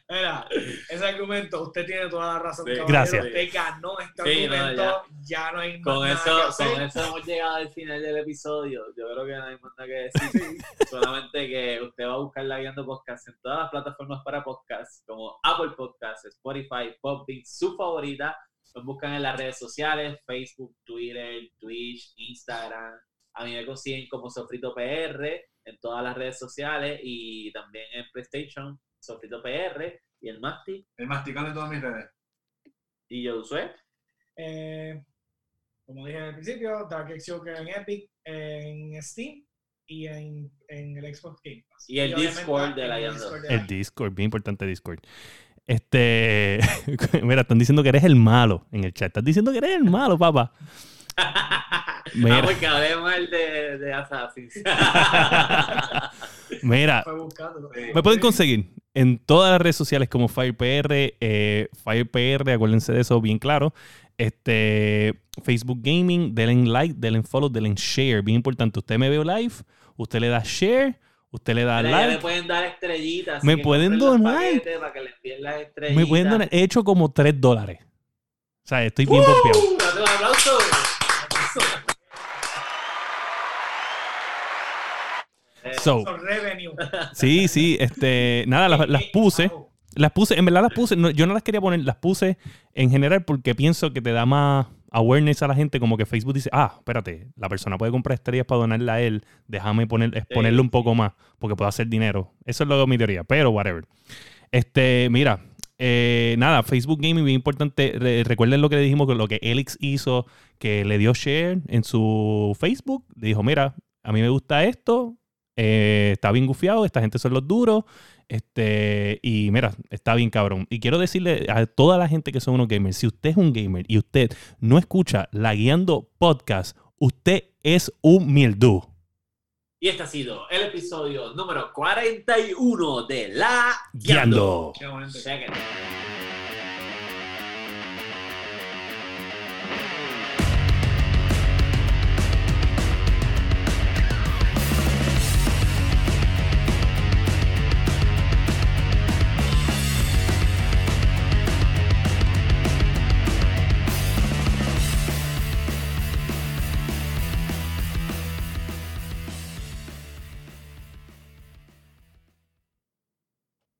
Mira, ese argumento, usted tiene toda la razón. Sí. Gracias. Usted ganó este Sí, no, argumento, ya. no hay más Con nada eso, que hacer. con eso hemos llegado al final del episodio. Yo creo que no hay más nada que decir. Solamente que usted va a buscar la Guiando Podcast en todas las plataformas para podcast, como Apple Podcasts, Spotify, Podbean, su favorita. Nos buscan en las redes sociales, Facebook, Twitter, Twitch, Instagram. A mí me consiguen como Sofrito PR en todas las redes sociales y también en PlayStation, Sofrito PR y el Masti El masticando en todas mis redes. y yo Josué. Eh, como dije en el principio, Dark X Joker en Epic, en Steam y en, en el Xbox Game Pass. Y el Discord de la. Discord de El Discord, bien importante Discord. Este, mira, están diciendo que eres el malo en el chat. Estás diciendo que eres el malo, papá. Mira. Ah, porque hablemos el de, de Assassin's. Mira, me pueden conseguir en todas las redes sociales como FirePR, eh, FirePR, acuérdense de eso bien claro. Este, Facebook Gaming, denle like, denle follow, denle share. Bien importante, usted me ve live, usted le da share, usted le da Mira, ya le like. pueden dar estrellitas. Me pueden donar. paquetes Para que le envíen las estrellitas. Me pueden donar, he hecho como 3 dólares. O sea, estoy bien. ¡Uh! Date un aplauso. Eh, So, Son revenue. sí, sí, este, nada, las, las puse. Las puse, en verdad las puse, no- yo no las quería poner, las puse en general porque pienso que te da más awareness a la gente, como que Facebook dice, ah, espérate, la persona puede comprar estrellas para donarla a él, déjame poner, exponerle un poco más, porque puedo hacer dinero. Eso es lo que mi teoría, pero whatever. Este, mira, eh, nada, Facebook Gaming, bien importante, re- recuerden lo que le dijimos, que lo que Elix hizo, que le dio share en su Facebook, le dijo, mira, a mí me gusta esto, eh, está bien gufiado, esta gente son los duros, este, y mira, está bien cabrón. Y quiero decirle a toda la gente que son unos gamers, si usted es un gamer y usted no escucha la Guiando Podcast, usted es un mierdú. Y este ha sido el episodio número 41 de La Guiando. It.